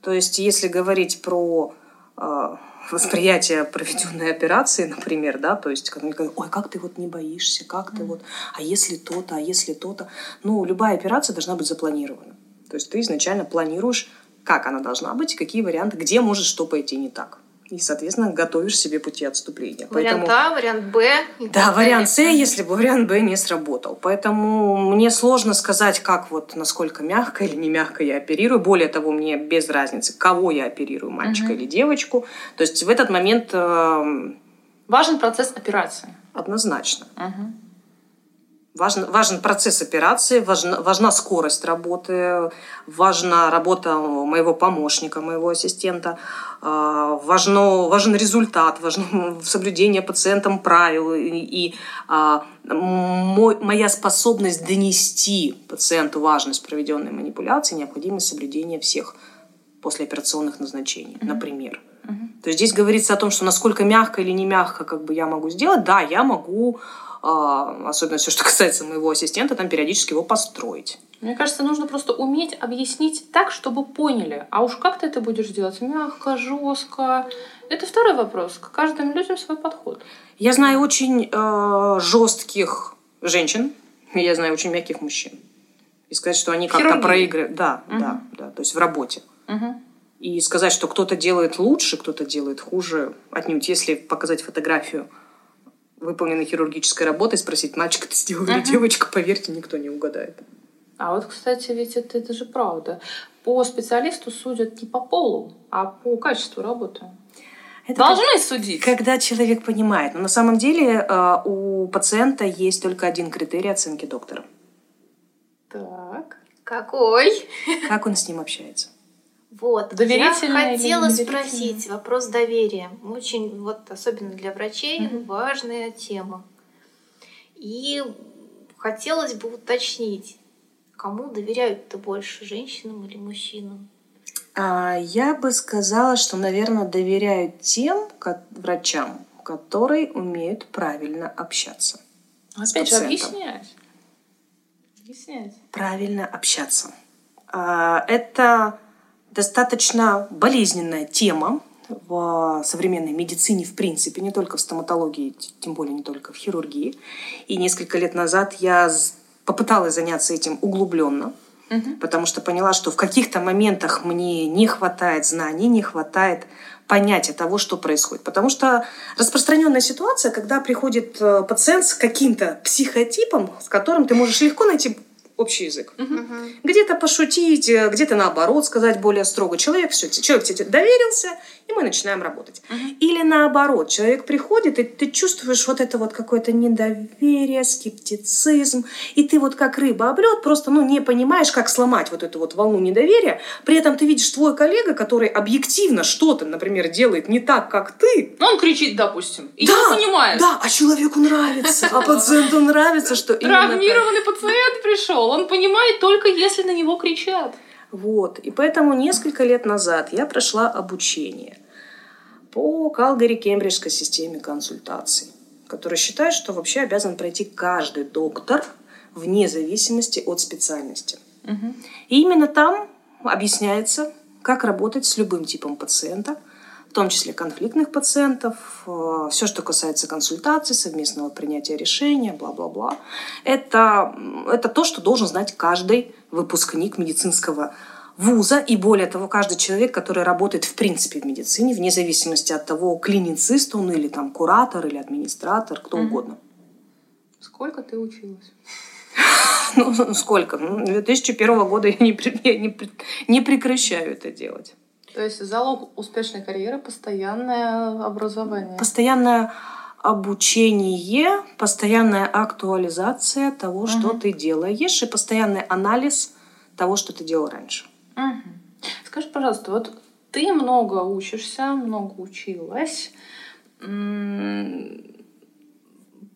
[SPEAKER 1] То есть, если говорить про э, восприятие проведенной операции, например, да, то есть, когда мне говорят, ой, как ты вот не боишься, как ты вот, а если то-то, а если то-то. Ну, любая операция должна быть запланирована. То есть, ты изначально планируешь, как она должна быть, какие варианты, где может что пойти не так. И, соответственно, готовишь себе пути отступления.
[SPEAKER 2] Вариант А, вариант Б.
[SPEAKER 1] Да, вариант С, если бы вариант Б не сработал. Поэтому мне сложно сказать, как вот, насколько мягко или не мягко я оперирую. Более того, мне без разницы, кого я оперирую, мальчика
[SPEAKER 3] Мгм.
[SPEAKER 1] или девочку. То есть в этот момент эм,
[SPEAKER 3] Важен процесс операции.
[SPEAKER 1] однозначно.
[SPEAKER 3] Мгм.
[SPEAKER 1] Важен, важен процесс операции, важна, важна скорость работы, важна работа моего помощника, моего ассистента, а, важно, важен результат, важно <laughs> соблюдение пациентом правил и, и, а, мой- моя способность донести пациенту важность проведенной манипуляции, необходимость соблюдения всех послеоперационных назначений, например.
[SPEAKER 3] Мгм.
[SPEAKER 1] То есть здесь говорится о том, что насколько мягко или не мягко как бы я могу сделать. Да, я могу, особенно все, что <laughs> касается моего ассистента, там периодически его построить.
[SPEAKER 3] Мне кажется, нужно просто уметь объяснить так, чтобы поняли. А уж как ты это будешь делать? Мягко, жестко. Это второй вопрос. К каждым людям свой подход.
[SPEAKER 1] Я знаю очень э, жестких женщин, и я знаю очень мягких мужчин. И сказать, что они как-то проигрывают. Да,
[SPEAKER 3] Мгм.
[SPEAKER 1] да, да. То есть в работе.
[SPEAKER 3] Мгм.
[SPEAKER 1] И сказать, что кто-то делает лучше, кто-то делает хуже, отнюдь. Если показать фотографию выполненной хирургической работы и спросить, мальчик это сделал или девочка, поверьте, никто не угадает.
[SPEAKER 3] А вот, кстати, ведь это, это же правда. По специалисту судят не по полу, а по качеству работы.
[SPEAKER 1] Это
[SPEAKER 3] Должны судить.
[SPEAKER 1] Когда человек понимает. Но на самом деле э, у пациента есть только один критерий оценки доктора.
[SPEAKER 3] Так.
[SPEAKER 2] Какой?
[SPEAKER 1] Как он с ним общается.
[SPEAKER 2] Вот.
[SPEAKER 3] Доверительное
[SPEAKER 2] Я хотела спросить вопрос доверия. Очень, вот особенно для врачей,
[SPEAKER 3] Мгм.
[SPEAKER 2] важная тема. И хотелось бы уточнить, кому доверяют-то больше, женщинам или мужчинам?
[SPEAKER 1] А, Я бы сказала, что, наверное, доверяют тем ко- врачам, которые умеют правильно общаться. С
[SPEAKER 3] Опять же, объяснять. Объяснять.
[SPEAKER 1] Правильно общаться. А, Это достаточно болезненная тема в современной медицине, в принципе, не только в стоматологии, тем более не только в хирургии. И несколько лет назад я попыталась заняться этим углубленно,
[SPEAKER 3] Мгм.
[SPEAKER 1] потому что поняла, что в каких-то моментах мне не хватает знаний, не хватает понятия того, что происходит. Потому что распространенная ситуация, когда приходит э, пациент с каким-то психотипом, с которым ты можешь легко найти общий язык. Где-то пошутить, э, где-то наоборот сказать более строго. Человек все, человек тебе доверился, и мы начинаем работать.
[SPEAKER 3] Мгм.
[SPEAKER 1] Или наоборот, человек приходит, и ты чувствуешь вот это вот какое-то недоверие, скептицизм, и ты вот как рыба об лед просто ну, не понимаешь, как сломать вот эту вот волну недоверия. При этом ты видишь твой коллега, который объективно что-то, например, делает не так, как ты.
[SPEAKER 3] Ну, он кричит, допустим, и
[SPEAKER 1] Да,
[SPEAKER 3] не понимает.
[SPEAKER 1] Да, а человеку нравится, а пациенту нравится, что именно.
[SPEAKER 3] Травмированный пациент пришел. Он понимает только если на него кричат.
[SPEAKER 1] Вот. И поэтому несколько лет назад я прошла обучение по Калгари-Кембриджской системе консультаций, которая считает, что вообще обязан пройти каждый доктор вне зависимости от специальности. И именно там объясняется, как работать с любым типом пациента, в том числе конфликтных пациентов, все, что касается консультаций, совместного принятия решения, бла-бла-бла. Это, это то, что должен знать каждый выпускник медицинского вуза и более того, каждый человек, который работает в принципе в медицине, вне зависимости от того, клиницист он или там куратор или администратор, кто
[SPEAKER 3] Мгм.
[SPEAKER 1] угодно.
[SPEAKER 3] Сколько ты училась? <laughs>
[SPEAKER 1] Ну, сколько? Ну, 2001 года я не прекращаю это делать.
[SPEAKER 3] То есть залог успешной карьеры – постоянное образование.
[SPEAKER 1] Постоянное обучение, постоянная актуализация того, что
[SPEAKER 3] Мгм.
[SPEAKER 1] ты делаешь, и постоянный анализ того, что ты делал раньше.
[SPEAKER 3] Мгм. Скажи, пожалуйста, вот ты много учишься, много училась.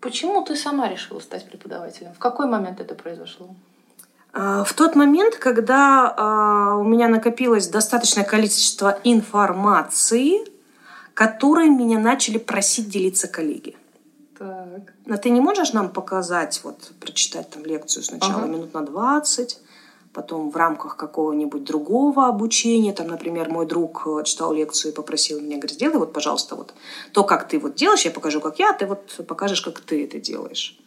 [SPEAKER 3] Почему ты сама решила стать преподавателем? В какой момент это произошло?
[SPEAKER 1] А, В тот момент, когда а, у меня накопилось достаточное количество информации, которой меня начали просить делиться коллеги.
[SPEAKER 3] Так.
[SPEAKER 1] Но ты не можешь нам показать, вот, прочитать там лекцию сначала
[SPEAKER 3] Ага.
[SPEAKER 1] минут на 20, потом в рамках какого-нибудь другого обучения, там, например, мой друг э, читал лекцию и попросил меня, говорит, сделай вот, пожалуйста, вот то, как ты вот делаешь, я покажу, как я, а ты вот покажешь, как ты это делаешь.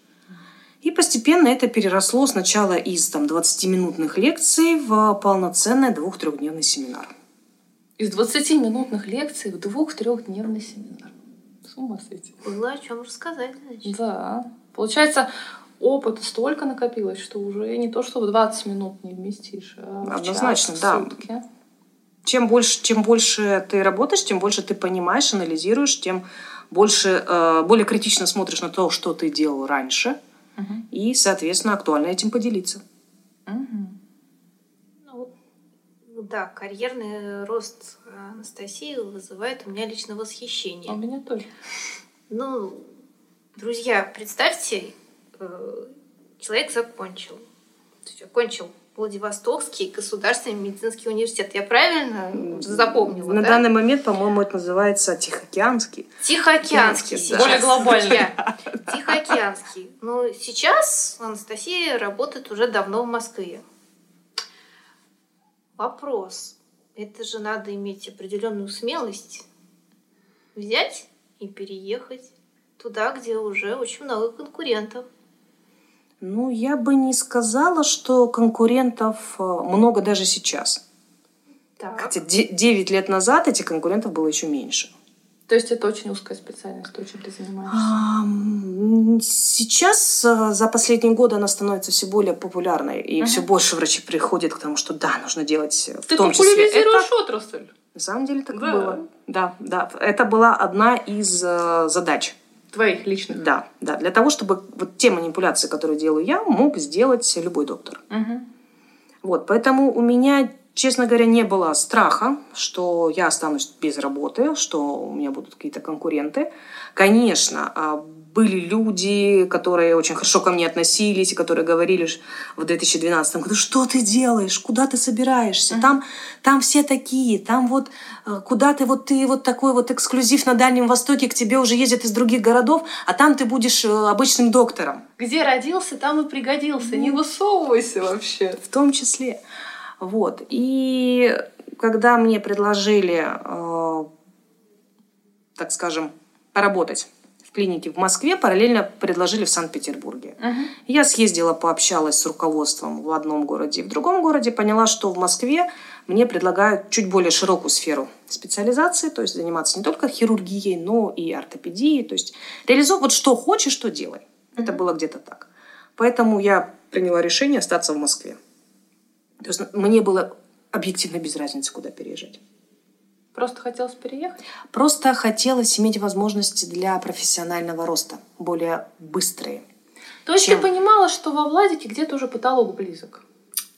[SPEAKER 1] И постепенно это переросло сначала из там, 20-минутных лекций в полноценный двух-трехдневный семинар.
[SPEAKER 3] Из 20-минутных лекций в двух-трехдневный семинар. С ума сойти.
[SPEAKER 2] Было о чем рассказать, значит.
[SPEAKER 3] Да. Получается, опыта столько накопилось, что уже не то, что в 20 минут не вместишь, а в
[SPEAKER 1] Однозначно,
[SPEAKER 3] час, в
[SPEAKER 1] да.
[SPEAKER 3] сутки.
[SPEAKER 1] Чем больше, чем больше ты работаешь, тем больше ты понимаешь, анализируешь, тем больше, э, более критично смотришь на то, что ты делал раньше,
[SPEAKER 3] Мгм.
[SPEAKER 1] и, соответственно, актуально этим поделиться.
[SPEAKER 3] Мгм.
[SPEAKER 2] Ну, да, карьерный рост Анастасии вызывает у меня лично восхищение.
[SPEAKER 3] А у меня тоже.
[SPEAKER 2] Ну, друзья, представьте, э, человек закончил. То есть окончил Владивостокский государственный медицинский университет. Я правильно запомнила,
[SPEAKER 1] На
[SPEAKER 2] да?
[SPEAKER 1] данный момент, по-моему, это называется Тихоокеанский.
[SPEAKER 2] Тихоокеанский сейчас.
[SPEAKER 3] Более глобальный. <laughs>
[SPEAKER 2] Тихоокеанский. Но сейчас Анастасия работает уже давно в Москве. Вопрос. Это же надо иметь определенную смелость взять и переехать туда, где уже очень много конкурентов.
[SPEAKER 1] Ну, я бы не сказала, что конкурентов э, много даже сейчас.
[SPEAKER 2] Так.
[SPEAKER 1] Хотя 9 лет назад этих конкурентов было еще меньше.
[SPEAKER 3] То есть это очень узкая специальность, то, чем ты занимаешься.
[SPEAKER 1] Сейчас э, за последние годы она становится все более популярной, и
[SPEAKER 3] Мгм.
[SPEAKER 1] все больше врачи приходят к тому, что да, нужно делать э, в
[SPEAKER 3] Ты
[SPEAKER 1] том числе
[SPEAKER 3] популяризируешь
[SPEAKER 1] это.
[SPEAKER 3] отрасль.
[SPEAKER 1] На самом деле так
[SPEAKER 3] Да.
[SPEAKER 1] было. Да, да. Это была одна из задач.
[SPEAKER 3] Твоих личных.
[SPEAKER 1] Да, да. Для того, чтобы вот те манипуляции, которые делаю я, мог сделать любой доктор.
[SPEAKER 3] Мгм.
[SPEAKER 1] Вот, поэтому у меня честно говоря, не было страха, что я останусь без работы, что у меня будут какие-то конкуренты. Конечно, а, были люди, которые очень хорошо ко мне относились, и которые говорили в 2012 году, что ты делаешь, куда ты собираешься, там, там все такие, там вот э, куда ты вот ты вот такой вот эксклюзив на Дальнем Востоке, к тебе уже ездят из других городов, а там ты будешь э, обычным доктором.
[SPEAKER 3] Где родился, там и пригодился, не высовывайся вообще.
[SPEAKER 1] В том числе. Вот. И когда мне предложили, э, так скажем, поработать клинике в Москве, параллельно предложили в Санкт-Петербурге.
[SPEAKER 3] Мгм.
[SPEAKER 1] Я съездила, пообщалась с руководством в одном городе и в другом городе, поняла, что в Москве мне предлагают чуть более широкую сферу специализации, то есть заниматься не только хирургией, но и ортопедией, то есть реализовывать что хочешь, что делай. Это было где-то так. Поэтому я приняла решение остаться в Москве. То есть мне было объективно без разницы, куда переезжать.
[SPEAKER 3] Просто хотелось переехать?
[SPEAKER 1] Просто хотелось иметь возможности для профессионального роста, более быстрые.
[SPEAKER 3] То есть
[SPEAKER 1] Чем?
[SPEAKER 3] ты понимала, что во Владике где-то уже потолок близок?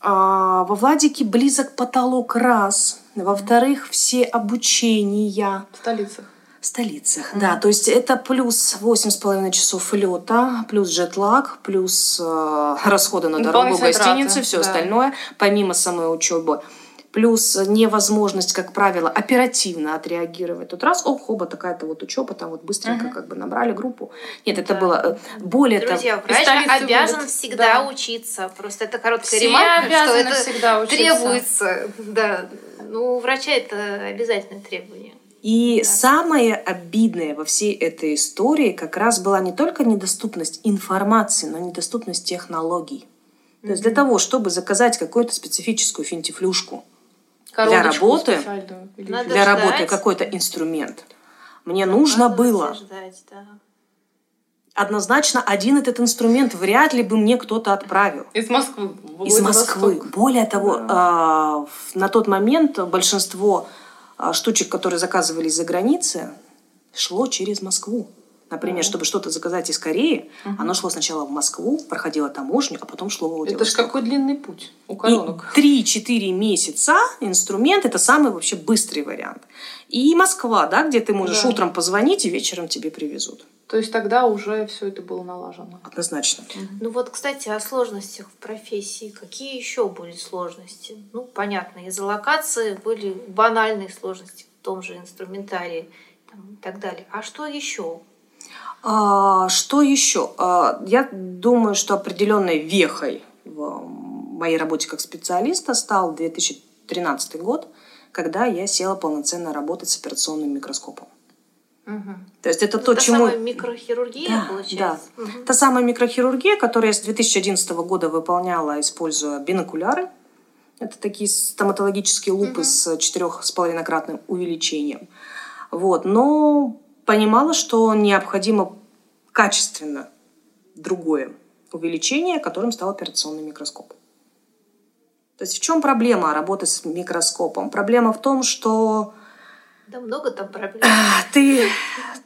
[SPEAKER 1] А, во Владике близок потолок раз. Во-вторых, все обучения
[SPEAKER 3] В столицах.
[SPEAKER 1] в столицах. Да, то есть это плюс 8,5 часов лета, плюс джетлаг, плюс э, расходы на дорогу, гостиницы, все
[SPEAKER 3] да.
[SPEAKER 1] остальное, помимо самой учебы. Плюс невозможность, как правило, оперативно отреагировать. Тут раз, ох, хоба, такая-то вот учеба, там вот быстренько
[SPEAKER 3] Мгм.
[SPEAKER 1] как бы набрали группу. Нет, это
[SPEAKER 2] Да.
[SPEAKER 1] было э, более того.
[SPEAKER 2] Друзья,
[SPEAKER 3] из
[SPEAKER 2] врач обязан
[SPEAKER 3] вылет.
[SPEAKER 2] всегда
[SPEAKER 3] Да.
[SPEAKER 2] учиться. Просто это короткая
[SPEAKER 3] Все
[SPEAKER 2] ремарка, что это
[SPEAKER 3] всегда учиться.
[SPEAKER 2] требуется. Да. Ну, у врача это обязательное требование.
[SPEAKER 1] И
[SPEAKER 2] Да.
[SPEAKER 1] самое обидное во всей этой истории как раз была не только недоступность информации, но и недоступность технологий. То есть для того, чтобы заказать какую-то специфическую финтифлюшку,
[SPEAKER 3] Коробочку
[SPEAKER 1] работы? для
[SPEAKER 2] ждать.
[SPEAKER 1] работы какой-то инструмент, мне нужно
[SPEAKER 2] Надо
[SPEAKER 1] было
[SPEAKER 2] ждать, да.
[SPEAKER 1] однозначно один этот инструмент вряд ли бы мне кто-то отправил.
[SPEAKER 3] Из Москвы.
[SPEAKER 1] Из Москвы.
[SPEAKER 3] Владивосток.
[SPEAKER 1] Более того,
[SPEAKER 3] Да.
[SPEAKER 1] в- на тот момент большинство а, штучек, которые заказывались за границей, шло через Москву. Например,
[SPEAKER 3] Мгм.
[SPEAKER 1] чтобы что-то заказать из Кореи,
[SPEAKER 3] Мгм.
[SPEAKER 1] оно шло сначала в Москву, проходило таможню, а потом шло в
[SPEAKER 3] Это
[SPEAKER 1] Владивосток.
[SPEAKER 3] ж какой длинный путь у коронок.
[SPEAKER 1] 3-4 месяца инструмент – это самый вообще быстрый вариант. И Москва, да, где ты можешь
[SPEAKER 3] Да.
[SPEAKER 1] утром позвонить и вечером тебе привезут.
[SPEAKER 3] То есть тогда уже все это было налажено.
[SPEAKER 1] Однозначно.
[SPEAKER 2] Ну вот, кстати, о сложностях в профессии. Какие еще были сложности? Ну, понятно, из-за локации были банальные сложности в том же инструментарии там, и так далее. А что еще?
[SPEAKER 1] А, что еще? А, я думаю, что определенной вехой в моей работе как специалиста стал 2013 год, когда я села полноценно работать с операционным микроскопом.
[SPEAKER 2] Мгм.
[SPEAKER 1] То есть это то,
[SPEAKER 2] та
[SPEAKER 1] чему...
[SPEAKER 2] самая микрохирургия,
[SPEAKER 1] Да,
[SPEAKER 2] получается? Мгм.
[SPEAKER 1] Та самая микрохирургия, которую я с 2011 года выполняла, используя бинокуляры. Это такие стоматологические лупы
[SPEAKER 2] Мгм.
[SPEAKER 1] с четырех с половинократным увеличением. Вот. Но понимала, что необходимо качественно другое увеличение, которым стал операционный микроскоп. То есть в чем проблема работы с микроскопом? Проблема в том, что
[SPEAKER 2] Да много там проблем.
[SPEAKER 1] а, ты,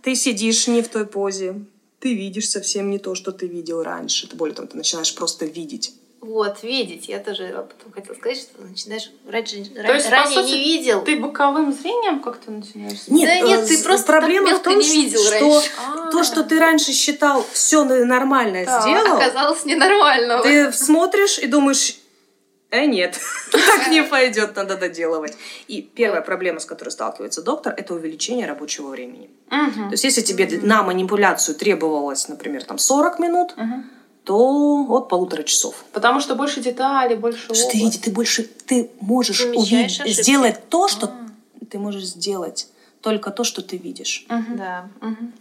[SPEAKER 1] ты сидишь не в той позе, ты видишь совсем не то, что ты видел раньше. Ты более того, ты начинаешь просто видеть.
[SPEAKER 2] Вот, видеть. Я тоже об этом хотела сказать, что начинаешь раньше,
[SPEAKER 3] есть, по
[SPEAKER 2] ранее
[SPEAKER 3] сути,
[SPEAKER 2] не видел.
[SPEAKER 3] Ты боковым зрением как-то начинаешь?
[SPEAKER 1] Нет,
[SPEAKER 2] Да нет,
[SPEAKER 1] э,
[SPEAKER 2] ты
[SPEAKER 1] с-
[SPEAKER 2] просто
[SPEAKER 1] проблема
[SPEAKER 2] так
[SPEAKER 1] в том,
[SPEAKER 2] не видел
[SPEAKER 1] что
[SPEAKER 2] раньше.
[SPEAKER 3] А.
[SPEAKER 1] то, что ты раньше считал все нормально
[SPEAKER 3] Так,
[SPEAKER 1] сделал,
[SPEAKER 2] Оказалось ненормально.
[SPEAKER 1] ты смотришь и думаешь, э, нет, <laughs> так не пойдет, надо доделывать. И первая проблема, с которой сталкивается доктор, это увеличение рабочего времени. То есть, если тебе на манипуляцию требовалось, например, там 40 минут. То от полутора часов.
[SPEAKER 3] Потому что больше деталей, больше
[SPEAKER 1] Потому что ты ты больше, ты можешь увидеть, сделать то, что
[SPEAKER 3] А.
[SPEAKER 1] ты можешь сделать, только то, что ты видишь.
[SPEAKER 3] Мгм.
[SPEAKER 2] Да.
[SPEAKER 3] Мгм.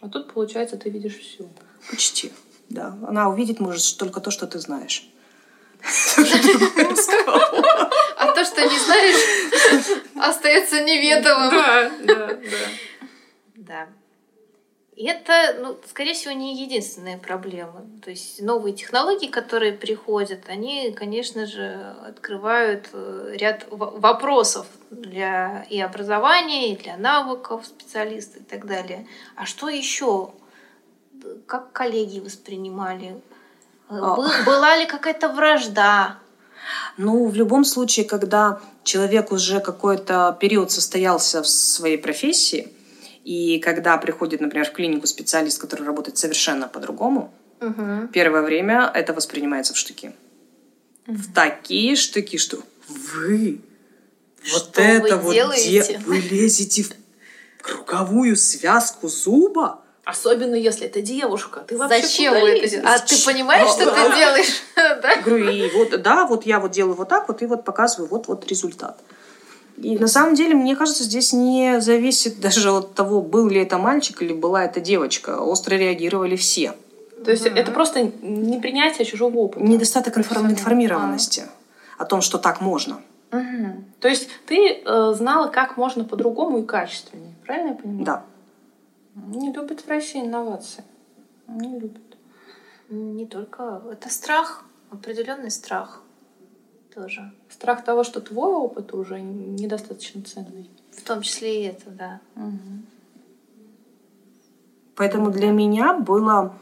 [SPEAKER 3] А тут, получается, ты видишь все.
[SPEAKER 1] Почти, да. Она увидеть может только то, что ты знаешь.
[SPEAKER 2] А то, что не знаешь, <laughs> остается неведомым.
[SPEAKER 3] Да, да, да.
[SPEAKER 2] Да. И это, ну, скорее всего, не единственная проблема. То есть новые технологии, которые приходят, они, конечно же, открывают э, ряд вопросов для и образования, и для навыков специалиста и так далее. А что еще? Как коллеги воспринимали? Э,
[SPEAKER 1] А.
[SPEAKER 2] бы- Была ли какая-то вражда?
[SPEAKER 1] Ну, в любом случае, когда человек уже какой-то период состоялся в своей профессии, и когда приходит, например, в клинику специалист, который работает совершенно по-другому,
[SPEAKER 2] Мгм.
[SPEAKER 1] первое время это воспринимается в штыки. В такие штыки, что вы вот
[SPEAKER 2] Что
[SPEAKER 1] это
[SPEAKER 2] вы
[SPEAKER 1] вот
[SPEAKER 2] делаете?
[SPEAKER 1] де- вы лезете в круговую связку зуба.
[SPEAKER 3] Особенно если это девушка. Ты вообще
[SPEAKER 2] Зачем
[SPEAKER 3] куда
[SPEAKER 2] вы это делаете? А ты понимаешь, что ты делаешь? <laughs> Да?
[SPEAKER 1] Говорю, и вот, да, вот я вот делаю вот так вот, и вот показываю вот, вот результат. И на самом деле, мне кажется, здесь не зависит даже от того, был ли это мальчик или была это девочка. Остро реагировали все.
[SPEAKER 3] То есть это просто непринятие чужого опыта.
[SPEAKER 1] Недостаток информ- информированности о том, что так можно.
[SPEAKER 3] Мгм. То есть ты э, знала, как можно по-другому и качественнее. Правильно я понимаю?
[SPEAKER 1] Да.
[SPEAKER 3] Не любят в России инновации. Не любят.
[SPEAKER 2] Не только. Это страх. Определенный страх тоже.
[SPEAKER 3] Страх того, что твой опыт уже недостаточно ценный.
[SPEAKER 2] В том числе и это, да.
[SPEAKER 3] Мгм.
[SPEAKER 1] Поэтому для меня было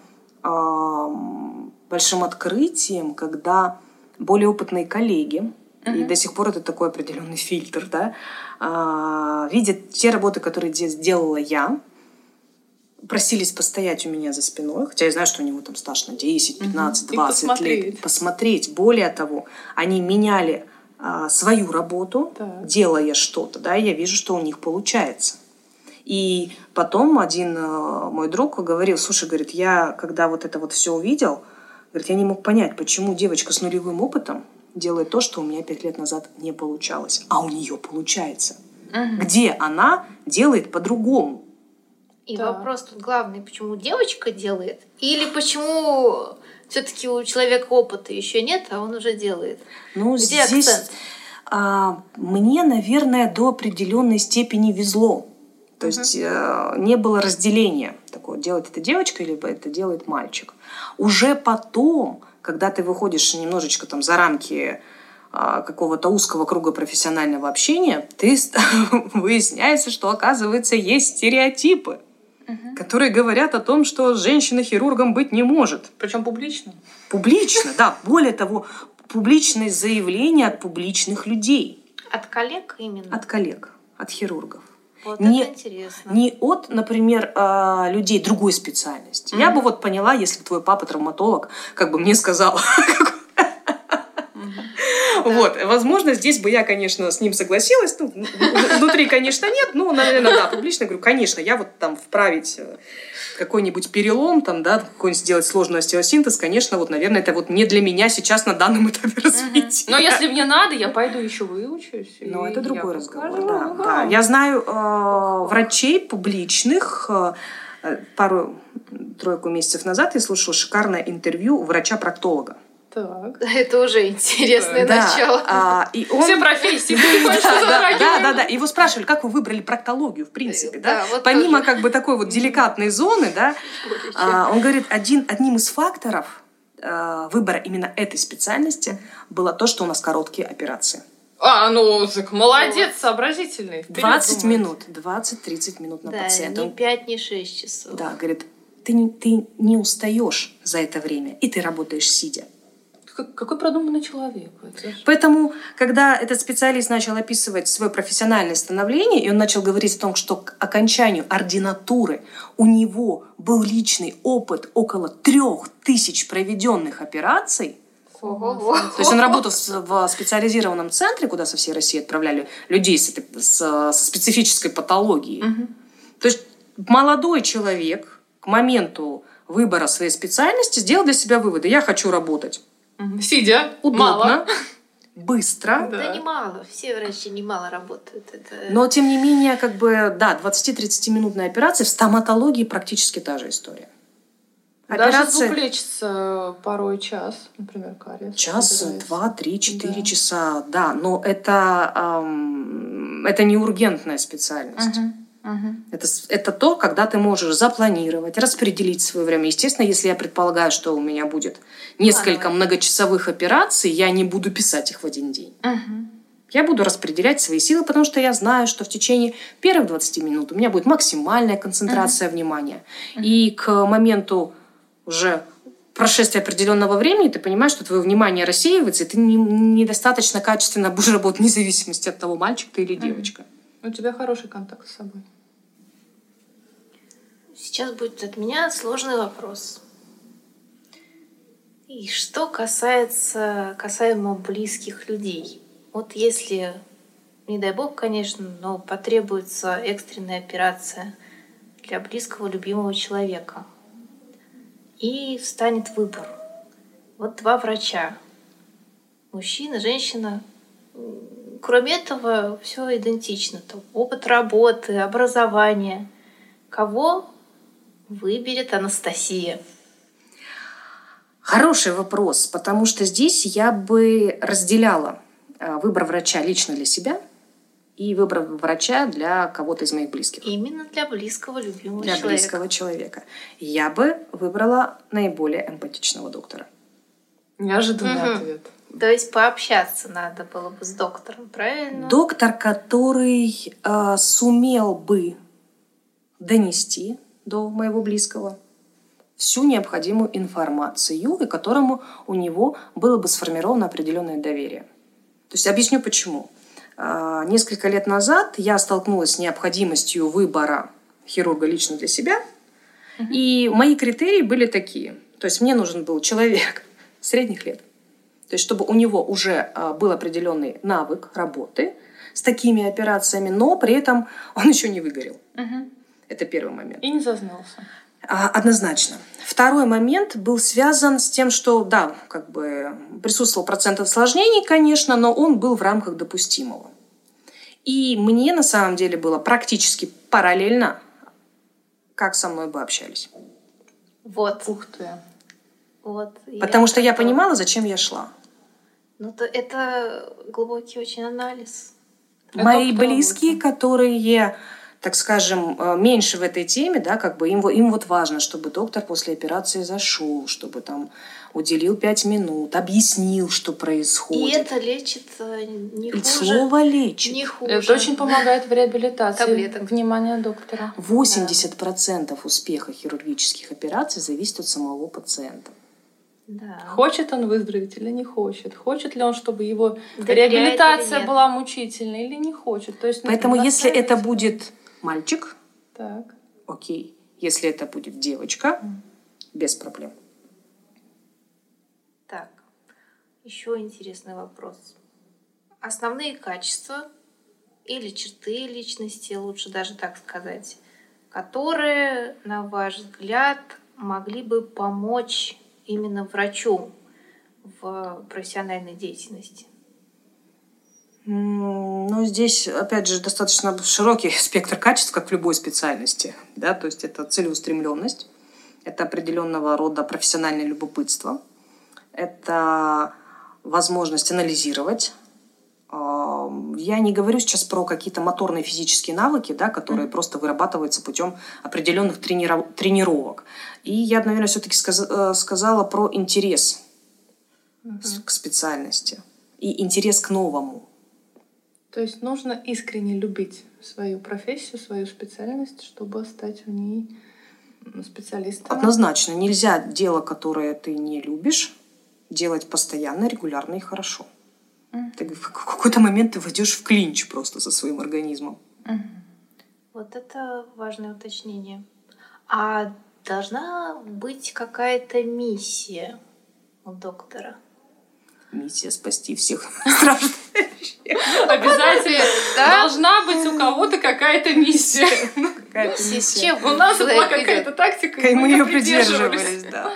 [SPEAKER 1] ам, большим открытием, когда более опытные коллеги, и
[SPEAKER 3] Мгм.
[SPEAKER 1] до сих пор это такой определенный фильтр, да, а, видят те работы, которые де- сделала я, просились постоять у меня за спиной, хотя я знаю, что у него там стаж на 10, 15,
[SPEAKER 3] И
[SPEAKER 1] 20
[SPEAKER 3] посмотреть.
[SPEAKER 1] лет. Посмотреть. Более того, они меняли а, свою работу,
[SPEAKER 3] Так.
[SPEAKER 1] делая что-то, да, и я вижу, что у них получается. И потом один э, мой друг говорил, слушай, говорит, я когда вот это вот все увидел, говорит, я не мог понять, почему девочка с нулевым опытом делает то, что у меня пять лет назад не получалось, а у нее получается.
[SPEAKER 3] Мгм.
[SPEAKER 1] Где она делает по-другому?
[SPEAKER 2] И
[SPEAKER 3] Да.
[SPEAKER 2] вопрос тут главный, почему девочка делает? Или почему все-таки у человека опыта еще нет, а он уже делает?
[SPEAKER 1] Ну,
[SPEAKER 2] Где
[SPEAKER 1] здесь
[SPEAKER 2] акцент?
[SPEAKER 1] а, мне, наверное, до определенной степени везло. То есть э, не было разделения такого, делает это девочка или это делает мальчик. Уже потом, когда ты выходишь немножечко там за рамки а, какого-то узкого круга профессионального общения, ты <laughs> выясняется, что оказывается есть стереотипы, которые говорят о том, что женщина хирургом быть не может.
[SPEAKER 3] Причем публично.
[SPEAKER 1] Публично, да. Более того, публичные заявления от публичных людей,
[SPEAKER 2] От коллег именно?
[SPEAKER 1] от коллег, от хирургов.
[SPEAKER 2] Вот
[SPEAKER 1] не-
[SPEAKER 2] это интересно.
[SPEAKER 1] Не от, например, а, людей другой специальности. Я бы вот поняла, если бы твой папа травматолог, как бы мне сказал. <laughs> Вот, возможно, здесь бы я, конечно, с ним согласилась. Ну, внутри, конечно, нет, но, наверное, да, публично говорю, конечно, я вот там вправить э, какой-нибудь перелом, там, да, какой-нибудь сделать сложный остеосинтез, конечно, вот, наверное, это вот не для меня сейчас на данном этапе развития.
[SPEAKER 3] Но если мне надо, я пойду еще выучусь.
[SPEAKER 1] Но это другой разговор, да. Я знаю э, врачей публичных. э, э, пару тройку месяцев назад я слушала шикарное интервью врача-проктолога.
[SPEAKER 3] Так. <laughs>
[SPEAKER 2] Это уже интересное
[SPEAKER 1] Да,
[SPEAKER 2] начало.
[SPEAKER 1] а, и он...
[SPEAKER 3] Все профессии. <laughs>
[SPEAKER 1] Да, да, да, да, да. Его спрашивали, как вы выбрали проктологию, в принципе, да?
[SPEAKER 2] Да, вот
[SPEAKER 1] Помимо
[SPEAKER 2] тоже.
[SPEAKER 1] как бы такой вот деликатной зоны, да, а, он говорит, один, одним из факторов э, выбора именно этой специальности было то, что у нас короткие операции.
[SPEAKER 3] А, ну, так молодец, сообразительный. Вперед
[SPEAKER 1] 20
[SPEAKER 3] думает.
[SPEAKER 1] минут, 20-30 минут на
[SPEAKER 2] Да,
[SPEAKER 1] пациента.
[SPEAKER 2] не 5, не 6 часов.
[SPEAKER 1] Да, говорит, ты не, ты не устаешь за это время, и ты работаешь сидя.
[SPEAKER 3] Как- Какой продуманный человек. это ж.
[SPEAKER 1] Поэтому, когда этот специалист начал описывать свое профессиональное становление, и он начал говорить о том, что к окончанию ординатуры у него был личный опыт около трех тысяч проведенных операций,
[SPEAKER 2] Ого-го.
[SPEAKER 1] то есть он работал с- в специализированном центре, куда со всей России отправляли людей с, этой- с- со специфической патологией. То есть молодой человек к моменту выбора своей специальности сделал для себя выводы. Я хочу работать.
[SPEAKER 3] Сидя.
[SPEAKER 1] удобно,
[SPEAKER 3] Мало.
[SPEAKER 1] быстро,
[SPEAKER 3] Да.
[SPEAKER 2] Да немало, все врачи немало работают. Это...
[SPEAKER 1] но тем не менее, как бы, да, 20-30 минутная операция в стоматологии практически та же история.
[SPEAKER 3] Даже
[SPEAKER 1] Операция
[SPEAKER 3] звук лечится порой час, например, кариес.
[SPEAKER 1] час,
[SPEAKER 3] убирается.
[SPEAKER 1] два, три, четыре
[SPEAKER 3] Да.
[SPEAKER 1] часа, да, но это, ам, это не ургентная специальность.
[SPEAKER 3] Мгм. Мгм.
[SPEAKER 1] Это, это то, когда ты можешь запланировать, распределить свое время. Естественно, если я предполагаю, что у меня будет несколько
[SPEAKER 2] Плановое.
[SPEAKER 1] многочасовых операций, я не буду писать их в один день.
[SPEAKER 3] Мгм.
[SPEAKER 1] Я буду распределять свои силы, потому что я знаю, что в течение первых 20 минут у меня будет максимальная концентрация внимания. И к моменту уже прошествии определенного времени ты понимаешь, что твое внимание рассеивается, и ты не- недостаточно качественно будешь работать вне зависимости от того, мальчик ты или девочка.
[SPEAKER 3] У тебя хороший контакт с собой.
[SPEAKER 2] Сейчас будет от меня сложный вопрос. И что касается касаемо близких людей. Вот если, не дай бог, конечно, но потребуется экстренная операция для близкого, любимого человека. И встанет выбор. Вот два врача. Мужчина, женщина. Кроме этого, все идентично. Опыт работы, образование. Кого выберет Анастасия?
[SPEAKER 1] Хороший вопрос, потому что здесь я бы разделяла э, выбор врача лично для себя и выбор врача для кого-то из моих близких.
[SPEAKER 2] Именно для близкого, любимого
[SPEAKER 1] для
[SPEAKER 2] человека.
[SPEAKER 1] близкого человека. Я бы выбрала наиболее эмпатичного доктора.
[SPEAKER 3] Неожиданный
[SPEAKER 2] Мгм.
[SPEAKER 3] ответ.
[SPEAKER 2] То есть пообщаться надо было бы с доктором, правильно?
[SPEAKER 1] Доктор, который э, сумел бы донести до моего близкого всю необходимую информацию, и которому у него было бы сформировано определенное доверие. То есть объясню почему. А, Несколько лет назад я столкнулась с необходимостью выбора хирурга лично для себя, и мои критерии были такие. То есть мне нужен был человек <laughs> средних лет, то есть чтобы у него уже а, был определенный навык работы с такими операциями, но при этом он еще не выгорел.
[SPEAKER 3] Мгм.
[SPEAKER 1] Это первый момент.
[SPEAKER 3] И не зазнался.
[SPEAKER 1] А, Однозначно. Второй момент был связан с тем, что, да, как бы присутствовал процент осложнений, конечно, но он был в рамках допустимого. И мне на самом деле было практически параллельно, как со мной бы общались.
[SPEAKER 2] Вот.
[SPEAKER 3] Ух ты.
[SPEAKER 2] вот.
[SPEAKER 1] Потому что я понимала, зачем я шла.
[SPEAKER 2] Ну, то это глубокий очень анализ.
[SPEAKER 3] Это
[SPEAKER 1] Мои близкие,
[SPEAKER 3] будет?
[SPEAKER 1] которые, так скажем, э, меньше в этой теме, да, как бы им, им вот важно, чтобы доктор после операции зашел, чтобы там уделил пять минут, объяснил, что
[SPEAKER 2] И
[SPEAKER 1] происходит.
[SPEAKER 2] это лечит э, не
[SPEAKER 1] И
[SPEAKER 2] хуже.
[SPEAKER 1] Слово лечит.
[SPEAKER 2] Не хуже.
[SPEAKER 3] Это очень помогает в реабилитации.
[SPEAKER 2] Таблеток.
[SPEAKER 3] Внимание доктора.
[SPEAKER 1] 80% успеха хирургических операций зависит от самого пациента.
[SPEAKER 2] Да.
[SPEAKER 3] Хочет он выздороветь или не хочет? Хочет ли он, чтобы его
[SPEAKER 2] Доверяет или
[SPEAKER 3] реабилитация была мучительной или не хочет? То есть, ну,
[SPEAKER 1] Поэтому если это будет мальчик,
[SPEAKER 3] Так.
[SPEAKER 1] окей. Если это будет девочка, без проблем.
[SPEAKER 2] Так, еще интересный вопрос. Основные качества или черты личности, лучше даже так сказать, которые, на ваш взгляд, могли бы помочь именно врачу в профессиональной деятельности?
[SPEAKER 1] Ну, здесь, опять же, достаточно широкий <laughs> спектр качеств, как в любой специальности. Да? То есть это целеустремленность, это определенного рода профессиональное любопытство, это возможность анализировать. Я не говорю сейчас про какие-то моторные физические навыки, да, которые просто вырабатываются путем определенных трениров- тренировок. И я, наверное, все-таки сказала про интерес с- к специальности и интерес к новому.
[SPEAKER 3] То есть нужно искренне любить свою профессию, свою специальность, чтобы стать в ней специалистом.
[SPEAKER 1] Однозначно, нельзя дело, которое ты не любишь, делать постоянно, регулярно и хорошо.
[SPEAKER 3] Мгм.
[SPEAKER 1] Ты в какой-то момент ты войдешь в клинч просто со своим организмом.
[SPEAKER 3] Мгм.
[SPEAKER 2] Вот это важное уточнение. А должна быть какая-то миссия у доктора?
[SPEAKER 1] Миссия спасти всех.
[SPEAKER 3] Обязательно
[SPEAKER 2] Да?
[SPEAKER 3] должна быть у кого-то какая-то миссия.
[SPEAKER 1] Какая-то
[SPEAKER 2] Миссия с
[SPEAKER 1] миссия.
[SPEAKER 2] чем?
[SPEAKER 3] У нас была какая-то тактика,
[SPEAKER 1] И мы ее
[SPEAKER 3] придерживались.
[SPEAKER 1] да.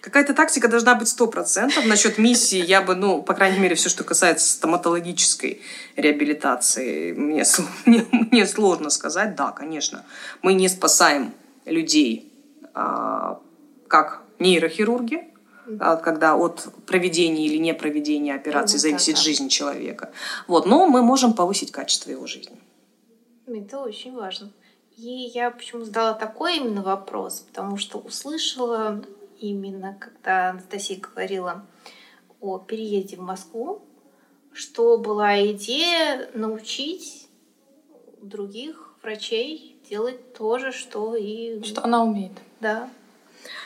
[SPEAKER 1] Какая-то тактика должна быть сто процентов. Насчет миссии я бы, ну, по крайней мере, все, что касается стоматологической реабилитации, мне, <laughs> мне, мне сложно сказать. Да, конечно, мы не спасаем людей а, как нейрохирурги, когда от проведения или не проведения операции
[SPEAKER 2] Ну,
[SPEAKER 1] зависит
[SPEAKER 2] да-да.
[SPEAKER 1] жизнь человека. Вот, но мы можем повысить качество его жизни.
[SPEAKER 2] Это очень важно. И я почему задала такой именно вопрос, потому что услышала именно, когда Анастасия говорила о переезде в Москву, что была идея научить других врачей делать то же, что и...
[SPEAKER 3] Что она умеет.
[SPEAKER 2] Да.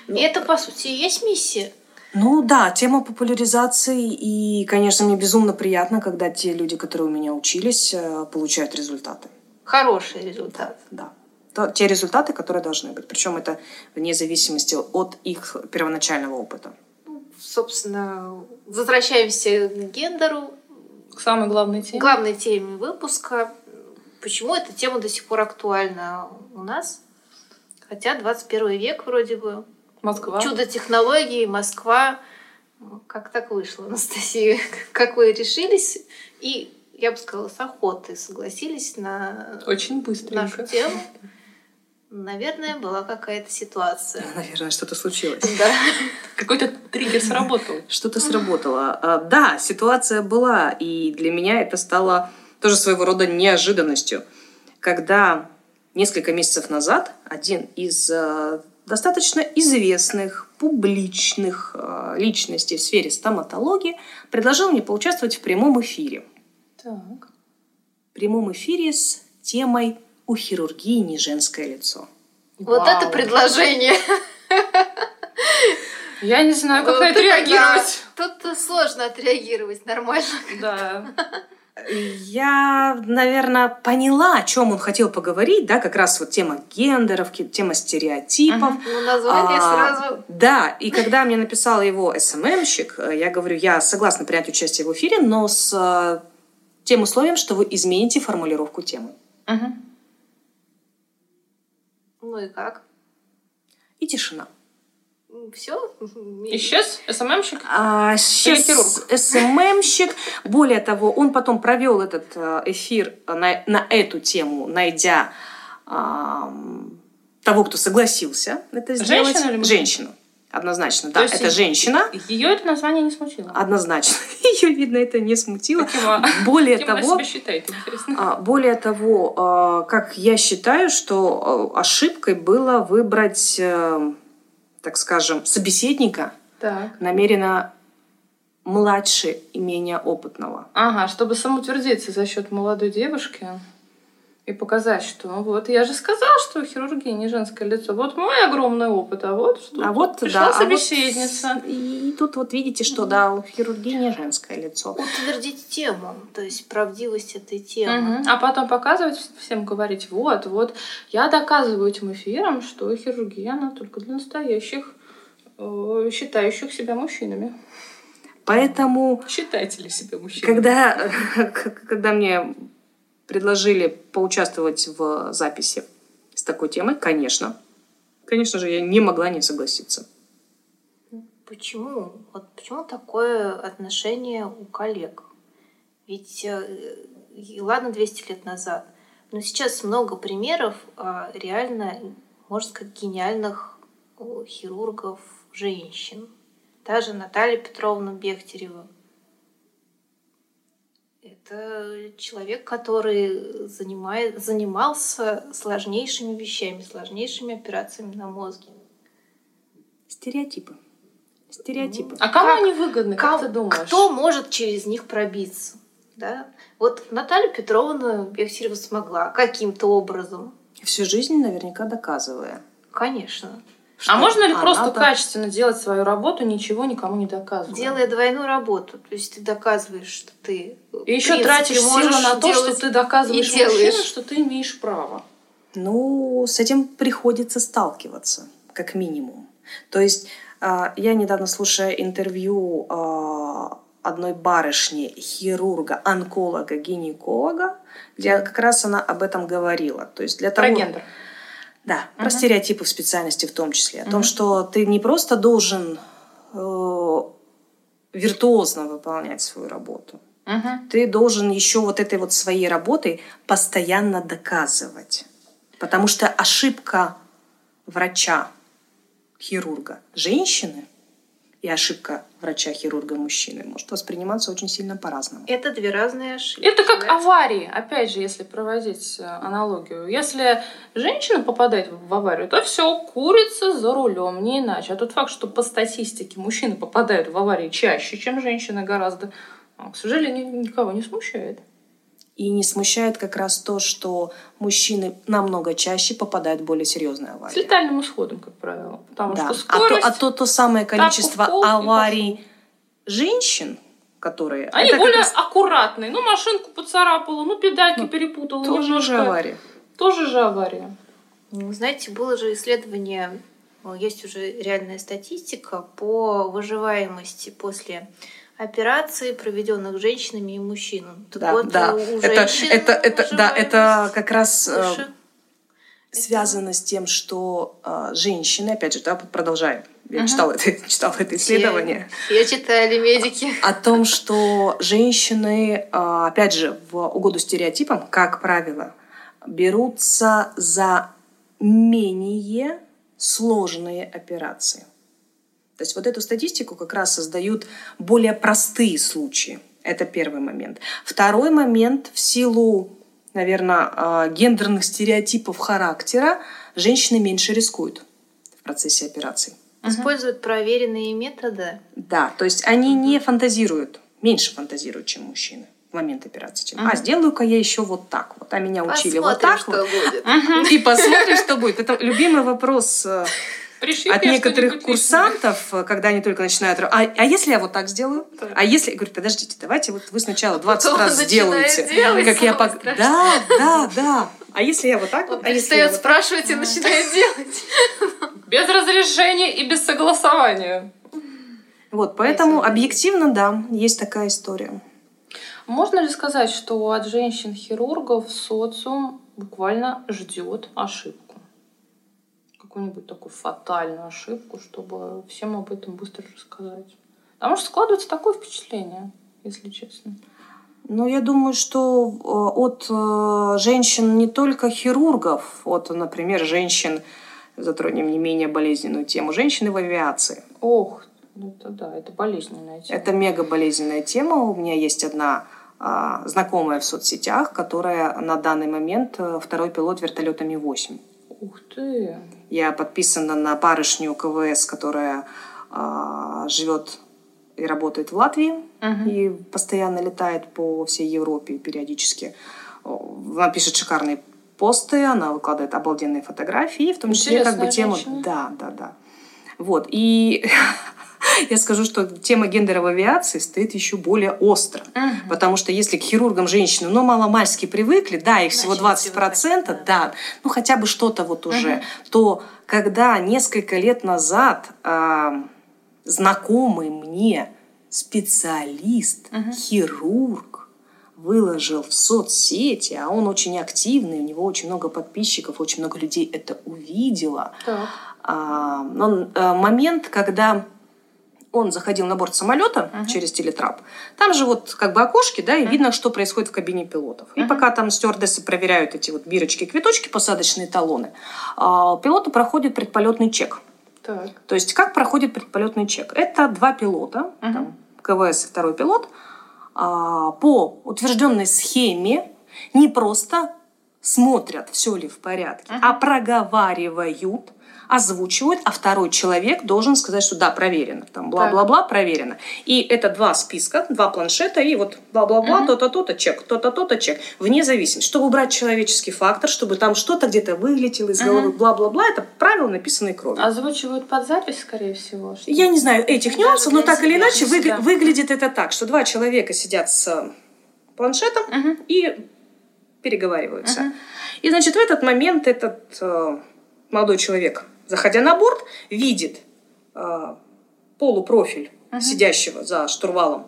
[SPEAKER 2] И это, по сути, и есть миссия.
[SPEAKER 1] Ну да, тема популяризации, и, конечно, мне безумно приятно, когда те люди, которые у меня учились, э, получают результаты.
[SPEAKER 2] Хороший результат.
[SPEAKER 1] Да. То- те результаты, которые должны быть. Причем это вне зависимости от их первоначального опыта.
[SPEAKER 2] Ну, собственно, возвращаемся к гендеру,
[SPEAKER 3] К самой главной теме.
[SPEAKER 2] главной теме выпуска. Почему эта тема до сих пор актуальна у нас? Хотя 21 век вроде бы.
[SPEAKER 3] Москва.
[SPEAKER 2] Чудо технологий, Москва. Как так вышло, Анастасия? <laughs> Как вы решились? И, я бы сказала, с охотой согласились на
[SPEAKER 3] Очень
[SPEAKER 2] нашу
[SPEAKER 3] быстренько.
[SPEAKER 2] тему. Наверное, была какая-то ситуация.
[SPEAKER 1] Наверное, что-то случилось. <laughs>
[SPEAKER 2] Да.
[SPEAKER 3] Какой-то триггер сработал.
[SPEAKER 1] Что-то сработало. А, Да, ситуация была, и для меня это стало тоже своего рода неожиданностью, когда несколько месяцев назад один из э, достаточно известных, публичных э, личностей в сфере стоматологии предложил мне поучаствовать в прямом эфире.
[SPEAKER 3] Так.
[SPEAKER 1] В прямом эфире с темой «У хирургии не женское лицо».
[SPEAKER 2] Вот
[SPEAKER 3] Вау.
[SPEAKER 2] это предложение.
[SPEAKER 3] Я не знаю, как на это реагировать.
[SPEAKER 2] Тут сложно отреагировать нормально.
[SPEAKER 3] Да.
[SPEAKER 1] Я, наверное, поняла, о чем он хотел поговорить, да, как раз вот тема гендеров, тема стереотипов.
[SPEAKER 3] Мгм.
[SPEAKER 2] Ну, название
[SPEAKER 1] А,
[SPEAKER 2] сразу.
[SPEAKER 1] Да, и когда мне написал его СММщик, э, я говорю, я согласна принять участие в эфире, но с э, тем условием, что вы измените формулировку темы.
[SPEAKER 3] Мгм.
[SPEAKER 2] Ну и как?
[SPEAKER 1] И тишина.
[SPEAKER 2] Все?
[SPEAKER 3] Исчез СММщик?
[SPEAKER 1] А,
[SPEAKER 3] хирург?
[SPEAKER 1] СММщик, более того, он потом провел этот э, эфир на, на эту тему, найдя ам, того, кто согласился это сделать.
[SPEAKER 3] Женщину или?
[SPEAKER 1] Женщину. Однозначно, да, это женщина.
[SPEAKER 3] Ее это название не смутило.
[SPEAKER 1] Однозначно. <laughs> Ее, видно, это не смутило.
[SPEAKER 3] Каким, а,
[SPEAKER 1] Более
[SPEAKER 3] она
[SPEAKER 1] того,
[SPEAKER 3] себя считает, интересно.
[SPEAKER 1] а, более того, а, как я считаю, что а, ошибкой было выбрать, э, так скажем, собеседника
[SPEAKER 3] Так.
[SPEAKER 1] намеренно младше и менее опытного.
[SPEAKER 3] Ага, чтобы самоутвердиться за счет молодой девушки и показать, что вот я же сказал, что хирургия не женское лицо. Вот мой огромный опыт, а вот что
[SPEAKER 1] А вот,
[SPEAKER 3] пришла
[SPEAKER 1] да, а вот
[SPEAKER 3] собеседница.
[SPEAKER 1] и тут вот видите, что да, у хирургии не женское лицо.
[SPEAKER 2] Утвердить тему, то есть правдивость этой темы.
[SPEAKER 3] Мгм. А потом показывать всем, говорить, вот, вот, я доказываю этим эфиром, что хирургия, она только для настоящих, э, считающих себя мужчинами.
[SPEAKER 1] Поэтому
[SPEAKER 3] Считаете ли себя мужчиной?
[SPEAKER 1] Когда, <laughs> когда мне предложили поучаствовать в записи с такой темой, конечно, конечно же, я не могла не согласиться.
[SPEAKER 2] Почему? Вот почему такое отношение у коллег? Ведь э, ладно 200 лет назад, но сейчас много примеров а, реально, можно сказать, гениальных о, хирургов женщин. Даже Наталья Петровна Бехтерева. Это человек, который занимает, занимался сложнейшими вещами, сложнейшими операциями на мозге.
[SPEAKER 1] Стереотипы. Стереотипы.
[SPEAKER 3] А кому
[SPEAKER 2] Как-
[SPEAKER 3] они выгодны, как,
[SPEAKER 2] Ком-
[SPEAKER 3] ты думаешь?
[SPEAKER 2] Кто может через них пробиться? Да? Вот Наталья Петровна Бехтерева смогла каким-то образом.
[SPEAKER 1] Всю жизнь наверняка доказывая.
[SPEAKER 2] Конечно.
[SPEAKER 1] Что
[SPEAKER 3] А можно ли
[SPEAKER 1] она
[SPEAKER 3] просто
[SPEAKER 1] да-
[SPEAKER 3] качественно делать свою работу, ничего никому не доказывая?
[SPEAKER 2] Делая двойную работу. То есть ты доказываешь, что ты
[SPEAKER 3] И еще тратишь силы на то, что ты доказываешь мужчине, что ты имеешь право.
[SPEAKER 1] Ну, с этим приходится сталкиваться, как минимум. То есть а, я недавно, слушая интервью а, одной барышни, хирурга, онколога, гинеколога, где как раз она об этом говорила. То есть для
[SPEAKER 3] Про
[SPEAKER 1] того,
[SPEAKER 3] гендер.
[SPEAKER 1] Да, про
[SPEAKER 3] Мгм.
[SPEAKER 1] стереотипы в специальности в том числе. О том,
[SPEAKER 3] Мгм.
[SPEAKER 1] что ты не просто должен э, виртуозно выполнять свою работу.
[SPEAKER 3] Мгм.
[SPEAKER 1] Ты должен еще вот этой вот своей работой постоянно доказывать. Потому что ошибка врача, хирурга, женщины и ошибка врача-хирурга мужчины может восприниматься очень сильно по-разному.
[SPEAKER 2] Это две разные ошибки.
[SPEAKER 3] Это как
[SPEAKER 2] да?
[SPEAKER 3] аварии, опять же, если проводить э, аналогию. Если женщина попадает в аварию, то все, курица за рулем, не иначе. А тот факт, что по статистике мужчины попадают в аварии чаще, чем женщины гораздо, а, к сожалению, никого не смущает.
[SPEAKER 1] И не смущает как раз то, что мужчины намного чаще попадают в более серьезные
[SPEAKER 3] С
[SPEAKER 1] аварии.
[SPEAKER 3] летальным исходом, как правило. Потому
[SPEAKER 1] Да.
[SPEAKER 3] что
[SPEAKER 1] А, то,
[SPEAKER 3] скорость...
[SPEAKER 1] а то, то самое количество
[SPEAKER 3] пол
[SPEAKER 1] аварий женщин, которые...
[SPEAKER 3] Они более
[SPEAKER 1] раз
[SPEAKER 3] аккуратные. Ну, машинку поцарапала, ну, педальки
[SPEAKER 1] Ну,
[SPEAKER 3] перепутала.
[SPEAKER 1] тоже
[SPEAKER 3] немножко.
[SPEAKER 1] же авария.
[SPEAKER 3] Тоже же авария.
[SPEAKER 2] Ну, Знаете, было же исследование, о, есть уже реальная статистика по выживаемости после операций, проведенных женщинами и мужчинами. Так
[SPEAKER 1] Да,
[SPEAKER 2] вот,
[SPEAKER 1] да.
[SPEAKER 2] у
[SPEAKER 1] Это, это, это, да, это как раз э,
[SPEAKER 2] выше.
[SPEAKER 1] связано с тем, что э, женщины, опять же, да, продолжаем. Я
[SPEAKER 3] Мгм.
[SPEAKER 1] читала, это, <laughs> читала это исследование.
[SPEAKER 2] Все, все читали медики.
[SPEAKER 1] о том, что женщины, а, опять же, в угоду стереотипам, как правило, берутся за менее сложные операции. То есть вот эту статистику как раз создают более простые случаи. Это первый момент. Второй момент в силу, наверное, гендерных стереотипов характера женщины меньше рискуют в процессе операций.
[SPEAKER 2] Используют проверенные методы.
[SPEAKER 1] Да, то есть они не фантазируют, меньше фантазируют, чем мужчины в момент операции. Чем, а,
[SPEAKER 3] Мгм.
[SPEAKER 1] сделаю-ка я еще вот так вот. А меня учили вот так
[SPEAKER 2] что
[SPEAKER 1] вот.
[SPEAKER 2] будет.
[SPEAKER 1] И посмотрим, что будет. Это любимый вопрос э,
[SPEAKER 3] Пришли
[SPEAKER 1] от некоторых курсантов, э, когда они только начинают... А, а если я вот так сделаю?
[SPEAKER 3] Так.
[SPEAKER 1] А если... Я говорю, подождите, давайте вот вы сначала 20
[SPEAKER 2] потом
[SPEAKER 1] раз сделаете.
[SPEAKER 2] делать,
[SPEAKER 1] как я пок-. Да, да, да. А если я вот так вот? А
[SPEAKER 2] перестает
[SPEAKER 1] вот
[SPEAKER 2] спрашивать и начинает делать. <laughs>
[SPEAKER 3] Без разрешения и без согласования.
[SPEAKER 1] Вот, поэтому объективно, да, есть такая история.
[SPEAKER 3] Можно ли сказать, что от женщин-хирургов социум буквально ждет ошибку? Какую-нибудь такую фатальную ошибку, чтобы всем об этом быстро рассказать. Потому что складывается такое впечатление, если честно.
[SPEAKER 1] Ну, я думаю, что э, от э, женщин не только хирургов, от, например, женщин, затронем не менее болезненную тему, женщины в авиации.
[SPEAKER 3] Ох, это да, это болезненная тема.
[SPEAKER 1] Это мега болезненная тема. У меня есть одна а, знакомая в соцсетях, которая на данный момент э, второй пилот вертолета Ми-8.
[SPEAKER 3] Ух ты!
[SPEAKER 1] Я подписана на барышню КВС, которая а, живет и работает в Латвии
[SPEAKER 3] Мгм.
[SPEAKER 1] и постоянно летает по всей Европе периодически. Она пишет шикарные посты, она выкладывает обалденные фотографии, в том числе как бы
[SPEAKER 3] Интересная
[SPEAKER 1] тему...
[SPEAKER 3] женщина.
[SPEAKER 1] Да, да, да. Вот. И <laughs> <laughs> я скажу, что тема гендера в авиации стоит еще более остро.
[SPEAKER 3] Мгм.
[SPEAKER 1] Потому что если к хирургам женщины, ну, маломальски привыкли, да, их всего
[SPEAKER 2] Начали
[SPEAKER 1] 20%,
[SPEAKER 2] привыкать,
[SPEAKER 1] да, ну, хотя бы что-то вот уже,
[SPEAKER 3] Мгм.
[SPEAKER 1] то когда несколько лет назад а, знакомый мне специалист,
[SPEAKER 3] Мгм.
[SPEAKER 1] хирург, выложил в соцсети, а он очень активный, у него очень много подписчиков, очень много людей это увидело.
[SPEAKER 3] Так.
[SPEAKER 1] А, он, э, момент, когда он заходил на борт самолета
[SPEAKER 3] Мгм.
[SPEAKER 1] через телетрап, там же вот как бы окошки, да, и
[SPEAKER 3] Мгм.
[SPEAKER 1] видно, что происходит в кабине пилотов. И
[SPEAKER 3] Мгм.
[SPEAKER 1] пока там стюардессы проверяют эти вот бирочки, квиточки, посадочные талоны, а, пилоты проходят предполетный чек.
[SPEAKER 3] Так.
[SPEAKER 1] То есть как проходит предполетный чек? Это два пилота,
[SPEAKER 3] Мгм.
[SPEAKER 1] там, КВС и второй пилот, а, по утвержденной схеме не просто смотрят, все ли в порядке,
[SPEAKER 3] Мгм.
[SPEAKER 1] а проговаривают, озвучивают, а второй человек должен сказать, что да, проверено, там бла-бла-бла, проверено. И это два списка, два планшета, и вот бла-бла-бла,
[SPEAKER 3] Мгм.
[SPEAKER 1] то-то, то-то, чек, то-то, то-то, чек. Вне зависимости. Чтобы убрать человеческий фактор, чтобы там что-то где-то вылетело из головы, бла-бла-бла, это правила, написанные кровью.
[SPEAKER 3] Озвучивают под запись, скорее всего. что-
[SPEAKER 1] Я не знаю этих нюансов, но так или иначе
[SPEAKER 3] себя.
[SPEAKER 1] выглядит это так, что два человека сидят с планшетом
[SPEAKER 3] Мгм.
[SPEAKER 1] и переговариваются.
[SPEAKER 3] Мгм.
[SPEAKER 1] И, значит, в этот момент этот э, молодой человек, заходя на борт, видит э, полупрофиль
[SPEAKER 3] Мгм.
[SPEAKER 1] сидящего за штурвалом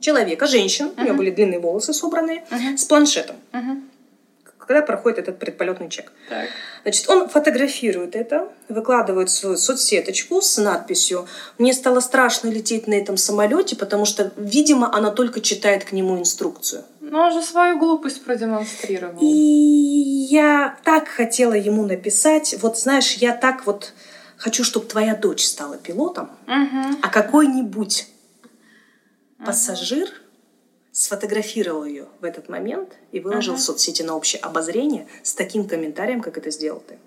[SPEAKER 1] человека, женщин, у нее были длинные волосы собранные,
[SPEAKER 3] Мгм.
[SPEAKER 1] с планшетом,
[SPEAKER 3] Мгм.
[SPEAKER 1] когда проходит этот предполетный чек.
[SPEAKER 3] Так.
[SPEAKER 1] Значит, он фотографирует это, выкладывает в свою соцсеточку с надписью «Мне стало страшно лететь на этом самолете, потому что, видимо, она только читает к нему инструкцию».
[SPEAKER 3] Ну, он же свою глупость продемонстрировал.
[SPEAKER 1] И я так хотела ему написать, вот знаешь, я так вот хочу, чтобы твоя дочь стала пилотом,
[SPEAKER 3] Мгм.
[SPEAKER 1] а какой-нибудь
[SPEAKER 3] Мгм.
[SPEAKER 1] пассажир сфотографировал ее в этот момент и выложил
[SPEAKER 3] Ага.
[SPEAKER 1] в соцсети на общее обозрение с таким комментарием, как это сделал ты.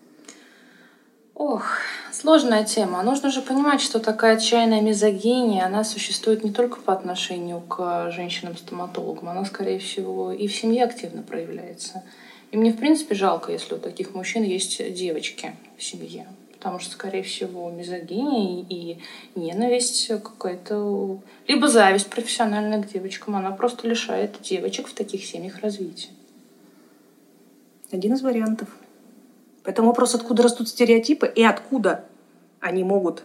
[SPEAKER 3] Ох, сложная тема. Нужно же понимать, что такая отчаянная мизогиния, она существует не только по отношению к женщинам-стоматологам, она, скорее всего, и в семье активно проявляется. И мне, в принципе, жалко, если у таких мужчин есть девочки в семье. Потому что, скорее всего, мизогиния и ненависть какая-то... Либо зависть профессиональная к девочкам, она просто лишает девочек в таких семьях развития.
[SPEAKER 1] Один из вариантов. Поэтому вопрос, откуда растут стереотипы и откуда они могут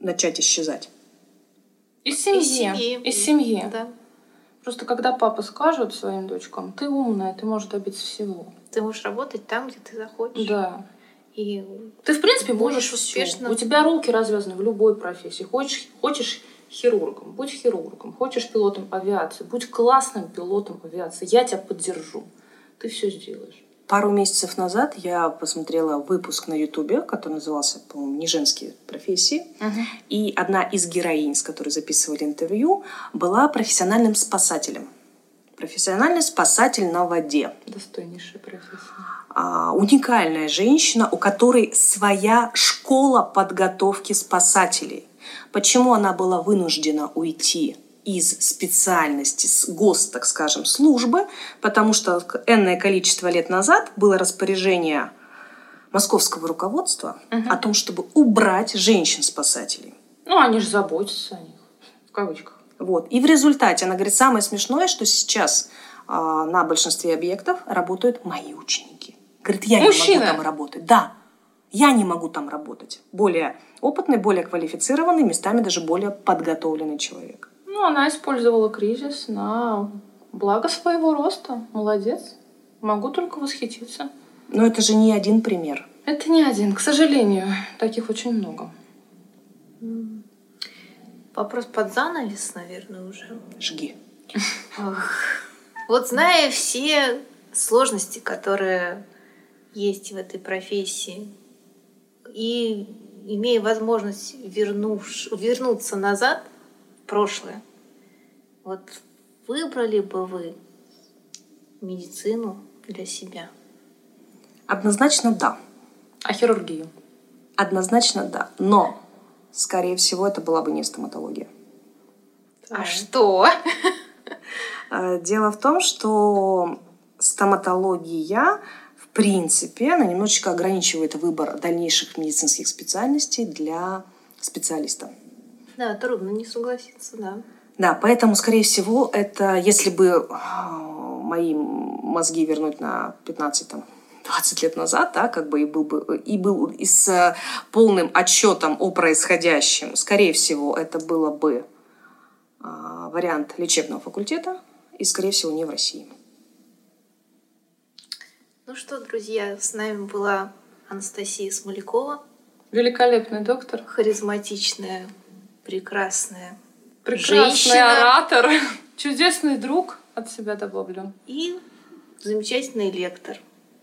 [SPEAKER 1] начать исчезать.
[SPEAKER 3] Из семьи.
[SPEAKER 2] Из семьи.
[SPEAKER 3] Из семьи.
[SPEAKER 2] Да.
[SPEAKER 3] Просто когда папа скажет своим дочкам, ты умная, ты можешь добиться всего.
[SPEAKER 2] Ты можешь работать там, где ты захочешь.
[SPEAKER 3] Да.
[SPEAKER 2] И
[SPEAKER 3] Ты, в принципе, можешь
[SPEAKER 2] успешно.
[SPEAKER 3] успешно. У тебя руки развязаны в любой профессии. Хочешь, хочешь хирургом, будь хирургом. Хочешь пилотом авиации, будь классным пилотом авиации. Я тебя поддержу. Ты все сделаешь.
[SPEAKER 1] Пару месяцев назад я посмотрела выпуск на Ютубе, который назывался, по-моему, «Не женские профессии». И одна из героинь, с которой записывали интервью, была профессиональным спасателем. Профессиональный спасатель на воде.
[SPEAKER 3] Достойнейшая профессия.
[SPEAKER 1] А, уникальная женщина, у которой своя школа подготовки спасателей. Почему она была вынуждена уйти из специальности, с гос, так скажем, службы? Потому что энное количество лет назад было распоряжение московского руководства о том, чтобы убрать женщин-спасателей.
[SPEAKER 3] Ну, они же заботятся о них. В кавычках.
[SPEAKER 1] Вот. И в результате, она говорит, самое смешное, что сейчас а, на большинстве объектов работают мои ученики. Говорит, я не
[SPEAKER 3] Мужчины?
[SPEAKER 1] могу там работать. Да, я не могу там работать. Более опытный, более квалифицированный, местами даже более подготовленный человек.
[SPEAKER 3] Ну, она использовала кризис на благо своего роста. Молодец. Могу только восхититься.
[SPEAKER 1] Но это же не один пример.
[SPEAKER 3] Это не один, к сожалению. Таких очень много.
[SPEAKER 2] вопрос под занавес, наверное, уже.
[SPEAKER 1] Жги.
[SPEAKER 2] Вот зная все сложности, которые есть в этой профессии, и имея возможность вернуш- вернуться назад прошлое, вот выбрали бы вы медицину для себя?
[SPEAKER 1] Однозначно да.
[SPEAKER 3] А хирургию?
[SPEAKER 1] Однозначно да. Но, скорее всего, это была бы не стоматология.
[SPEAKER 2] А что? <laughs>
[SPEAKER 1] Э, Дело в том, что стоматология, в принципе, она немножечко ограничивает выбор дальнейших медицинских специальностей для специалиста.
[SPEAKER 2] Да, трудно не согласиться, да.
[SPEAKER 1] Да, поэтому, скорее всего, это если бы э, мои мозги вернуть на 15 там, 20 лет назад, да, как бы и был бы и был и с полным отчетом о происходящем, скорее всего, это было бы э, вариант лечебного факультета и, скорее всего, не в России.
[SPEAKER 2] Ну что, друзья, с нами была Анастасия Смолякова,
[SPEAKER 3] Великолепный доктор.
[SPEAKER 2] харизматичная, прекрасная
[SPEAKER 3] Прекрасный
[SPEAKER 2] Женщина.
[SPEAKER 3] оратор. <laughs> Чудесный друг. От себя добавлю.
[SPEAKER 2] и замечательный лектор.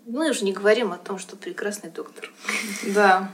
[SPEAKER 2] Мы уже не говорим о том, что прекрасный доктор.
[SPEAKER 3] Да.